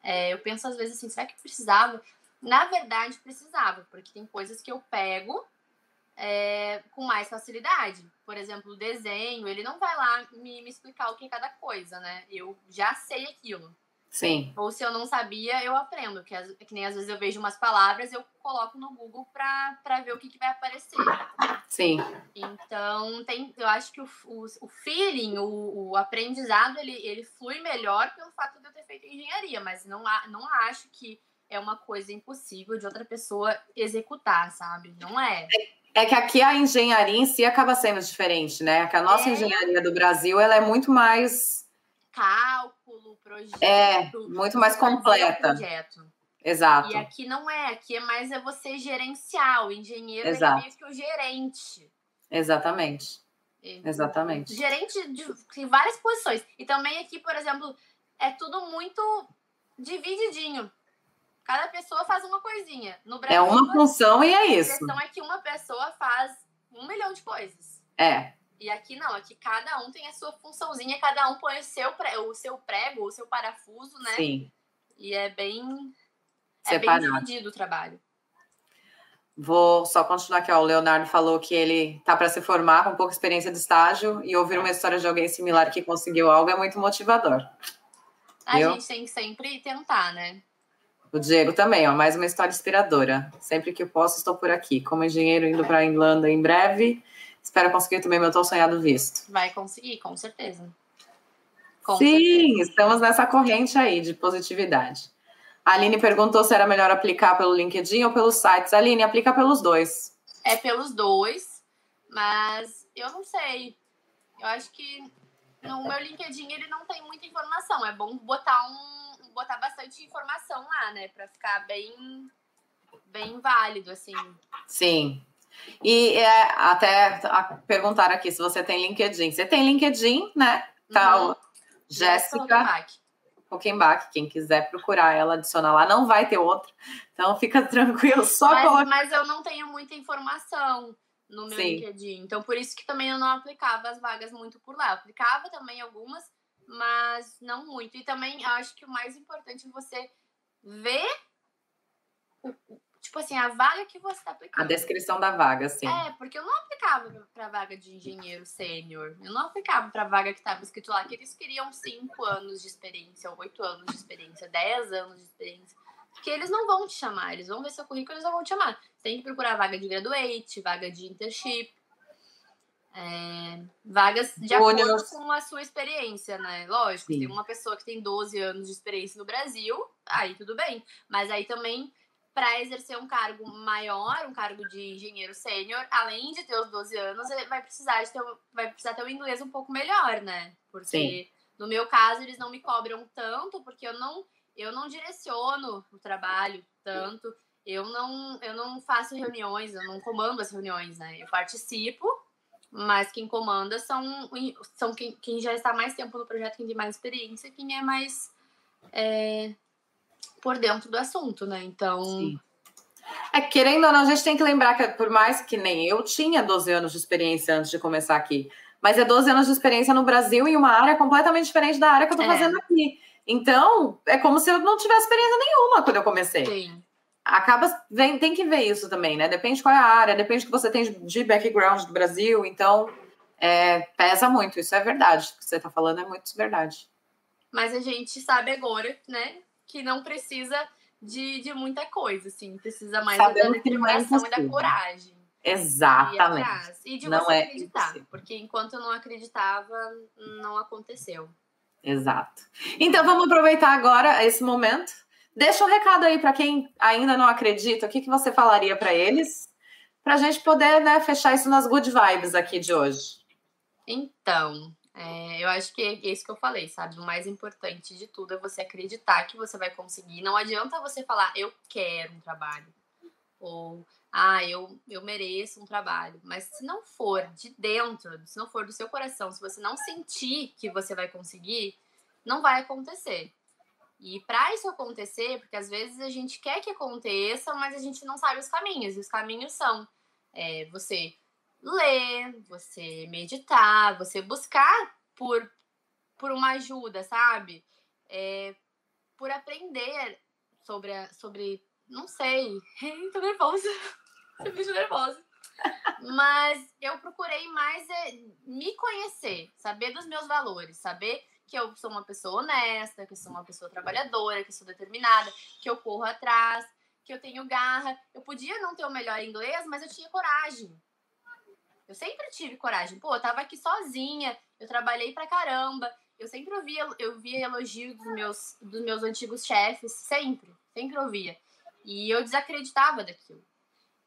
é, eu penso às vezes assim: será que precisava? Na verdade, precisava, porque tem coisas que eu pego é, com mais facilidade. Por exemplo, o desenho, ele não vai lá me, me explicar o que é cada coisa, né? Eu já sei aquilo. Sim. Ou se eu não sabia, eu aprendo. Que, que nem às vezes eu vejo umas palavras, eu coloco no Google para ver o que, que vai aparecer. Sim. Então, tem, eu acho que o, o, o feeling, o, o, aprendizado, ele, ele flui melhor pelo fato de eu ter feito engenharia, mas não, não acho que é uma coisa impossível de outra pessoa executar, sabe? Não é. É que aqui a engenharia em si acaba sendo diferente, né? Que a nossa é. engenharia do Brasil ela é muito mais cálculo, projeto. É, muito mais completa. Projeto. Exato. E aqui não é, aqui é mais é você gerenciar, o engenheiro é Exato. é meio que o gerente. Exatamente. Exatamente. Gerente de, várias posições. E também aqui, por exemplo, é tudo muito divididinho. Cada pessoa faz uma coisinha. No Brasil, é uma função e é isso. A questão é que uma pessoa faz um milhão de coisas. É. E aqui não, aqui cada um tem a sua funçãozinha, cada um põe o seu, o seu prego, o seu parafuso, né? Sim. E é bem, é bem dividido o trabalho. Vou só continuar aqui. Ó. O Leonardo falou que ele tá para se formar com pouca experiência de estágio e ouvir uma história de alguém similar que conseguiu algo é muito motivador. A Viu? gente tem que sempre tentar, né? O Diego também, ó, mais uma história inspiradora. Sempre que posso, estou por aqui. Como engenheiro indo para a Irlanda em breve, espero conseguir também meu tão sonhado visto. Vai conseguir, com certeza. Com Sim, certeza. estamos nessa corrente aí de positividade. A Aline perguntou se era melhor aplicar pelo LinkedIn ou pelos sites. Aline, aplica pelos dois. É pelos dois, mas eu não sei. Eu acho que no meu LinkedIn ele não tem muita informação. É bom botar um botar bastante informação lá, né? Para ficar bem, bem válido, assim. Sim. E é, até perguntar aqui se você tem LinkedIn. Você tem LinkedIn, né? Tá, uhum. Jéssica Huckenbach. Quem quiser procurar ela, adiciona lá. Não vai ter outra. Então fica <laughs> tranquilo, só mas, coloca... mas eu não tenho muita informação no meu Sim. LinkedIn. Então, por isso que também eu não aplicava as vagas muito por lá. Eu aplicava também algumas, mas não muito. E também acho que o mais importante é você ver o, tipo assim, a vaga que você está aplicando. A descrição da vaga, sim. É, porque eu não aplicava para vaga de engenheiro sênior. Eu não aplicava para vaga que estava escrito lá que eles queriam 5 anos de experiência, 8 anos de experiência, 10 anos de experiência. Porque eles não vão te chamar, eles vão ver seu currículo, eles não vão te chamar. Você tem que procurar vaga de graduate, vaga de internship. É, vagas de acordo com a sua experiência, né? Lógico, Sim. tem uma pessoa que tem 12 anos de experiência no Brasil, aí tudo bem. Mas aí também, para exercer um cargo maior, um cargo de engenheiro sênior, além de ter os 12 anos, vai precisar, de ter, vai precisar ter um inglês um pouco melhor, né? Porque Sim. no meu caso, eles não me cobram tanto, porque eu não, eu não direciono o trabalho tanto. Eu não, eu não faço reuniões, eu não comando as reuniões, né? Eu participo, mas quem comanda são, são quem, quem já está mais tempo no projeto, quem tem mais experiência, quem é mais é, por dentro do assunto, né? Então. Sim. É, querendo ou não, a gente tem que lembrar que, por mais que nem eu tinha 12 anos de experiência antes de começar aqui, mas é 12 anos de experiência no Brasil em uma área completamente diferente da área que eu tô é. fazendo aqui. Então, é como se eu não tivesse experiência nenhuma quando eu comecei. Sim acaba vem, tem que ver isso também, né? Depende qual é a área, depende do que você tem de background do Brasil, então é, pesa muito, isso é verdade. O que você está falando é muito verdade. Mas a gente sabe agora, né, que não precisa de, de muita coisa, assim, precisa mais Sabemos da é determinação é e da coragem. Exatamente. E, e de não você é acreditar, impossível. porque enquanto eu não acreditava, não aconteceu. Exato. Então vamos aproveitar agora esse momento Deixa um recado aí para quem ainda não acredita, o que, que você falaria para eles, para a gente poder né, fechar isso nas good vibes aqui de hoje. Então, é, eu acho que é isso que eu falei, sabe? O mais importante de tudo é você acreditar que você vai conseguir. Não adianta você falar, eu quero um trabalho. ou ah, eu, eu mereço um trabalho. Mas se não for de dentro, se não for do seu coração, se você não sentir que você vai conseguir, não vai acontecer. E para isso acontecer, porque às vezes a gente quer que aconteça, mas a gente não sabe os caminhos. E os caminhos são é, você ler, você meditar, você buscar por, por uma ajuda, sabe? É, por aprender sobre, a, sobre não sei, <laughs> tô nervosa. <laughs> Eu fico nervosa. Mas eu procurei mais é, me conhecer, saber dos meus valores, saber que eu sou uma pessoa honesta, que eu sou uma pessoa trabalhadora, que eu sou determinada, que eu corro atrás, que eu tenho garra. Eu podia não ter o melhor inglês, mas eu tinha coragem. Eu sempre tive coragem. Pô, eu tava aqui sozinha, eu trabalhei pra caramba. Eu sempre ouvia, eu via elogio dos meus, dos meus antigos chefes, sempre, sempre ouvia. E eu desacreditava daquilo.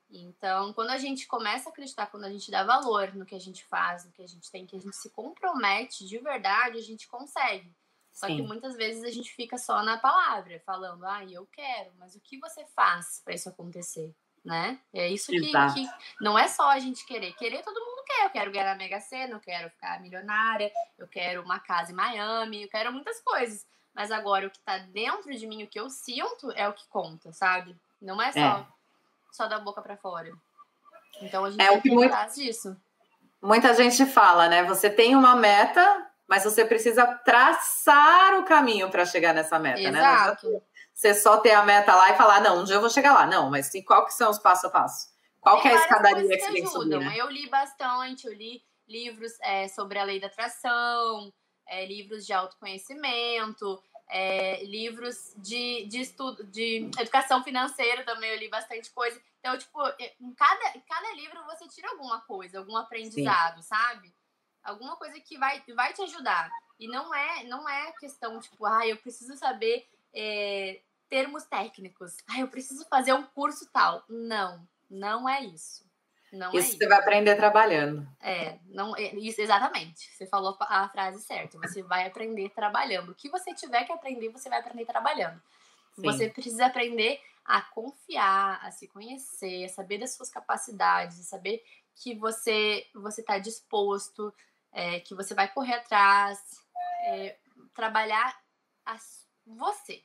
Então, quando a gente começa a acreditar, quando a gente dá valor no que a gente faz, no que a gente tem, que a gente se compromete de verdade, a gente consegue. Só Sim. que muitas vezes a gente fica só na palavra, falando, ah, eu quero, mas o que você faz para isso acontecer? Né? É isso que, que, não é só a gente querer. Querer todo mundo quer. Eu quero ganhar na Mega Sena, eu quero ficar milionária, eu quero uma casa em Miami, eu quero muitas coisas. Mas agora o que tá dentro de mim, o que eu sinto, é o que conta, sabe? Não é só, é. só da boca para fora. Então a gente é tem que muito... disso. Muita gente fala, né? Você tem uma meta, mas você precisa traçar o caminho para chegar nessa meta, né? Exato. né? Você só ter a meta lá e falar, não, um dia eu vou chegar lá. Não, mas qual que são os passo a passo? Qual que é a escadaria que, você tem que subir? Né? Eu li bastante, eu li livros é, sobre a lei da atração, é, livros de autoconhecimento, é, livros de, de estudo, de educação financeira também, eu li bastante coisa. Então, tipo, em cada, em cada livro você tira alguma coisa, algum aprendizado, Sim. sabe? Alguma coisa que vai, vai te ajudar. E não é, não é questão, tipo, ah, eu preciso saber é, termos técnicos. Ah, eu preciso fazer um curso tal. Não, não é isso. Não isso é você isso. vai aprender trabalhando. É, não, é, isso, exatamente. Você falou a frase certa. Você vai aprender trabalhando. O que você tiver que aprender, você vai aprender trabalhando. Sim. Você precisa aprender a confiar, a se conhecer, a saber das suas capacidades, a saber que você você está disposto, é, que você vai correr atrás, é, trabalhar a, você.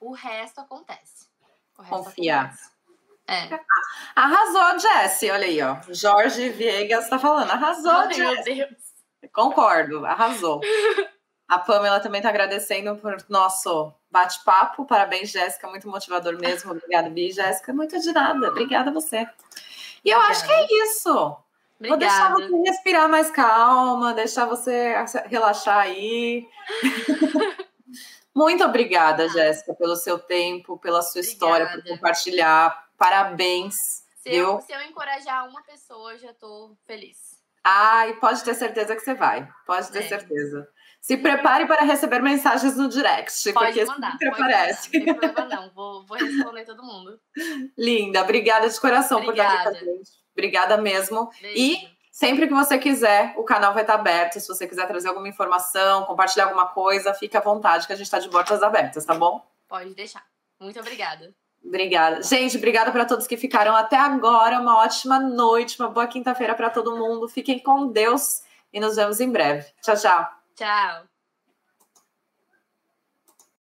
O resto acontece. O resto Confiar. Acontece. É. <laughs> Arrasou, Jessie. Olha aí, ó. Jorge Viegas tá falando. Arrasou, Ai, Jessie. Meu Deus. Concordo, arrasou. <laughs> A Pamela também tá agradecendo por nosso bate-papo. Parabéns, Jéssica. Muito motivador mesmo. Obrigada, Bi. Jéssica, muito de nada. Obrigada a você. E eu acho que é isso. Obrigada. Vou deixar você respirar mais calma, deixar você relaxar aí. <laughs> Muito obrigada, Jéssica, pelo seu tempo, pela sua obrigada. história, por compartilhar. Parabéns. Se eu, se eu encorajar uma pessoa, eu já estou feliz. Ai, pode ter certeza que você vai. Pode ter é. certeza. Se prepare para receber mensagens no direct, pode porque mandar, sempre aparece. Não tem problema não, vou, vou responder todo mundo. <laughs> Linda, obrigada de coração obrigada. por estar aqui com a gente. Obrigada mesmo. Beijo. E sempre que você quiser, o canal vai estar aberto. Se você quiser trazer alguma informação, compartilhar alguma coisa, fique à vontade que a gente está de portas abertas, tá bom? Pode deixar. Muito obrigada. Obrigada. Gente, obrigada para todos que ficaram até agora. Uma ótima noite, uma boa quinta-feira para todo mundo. Fiquem com Deus e nos vemos em breve. Tchau, tchau. Tchau.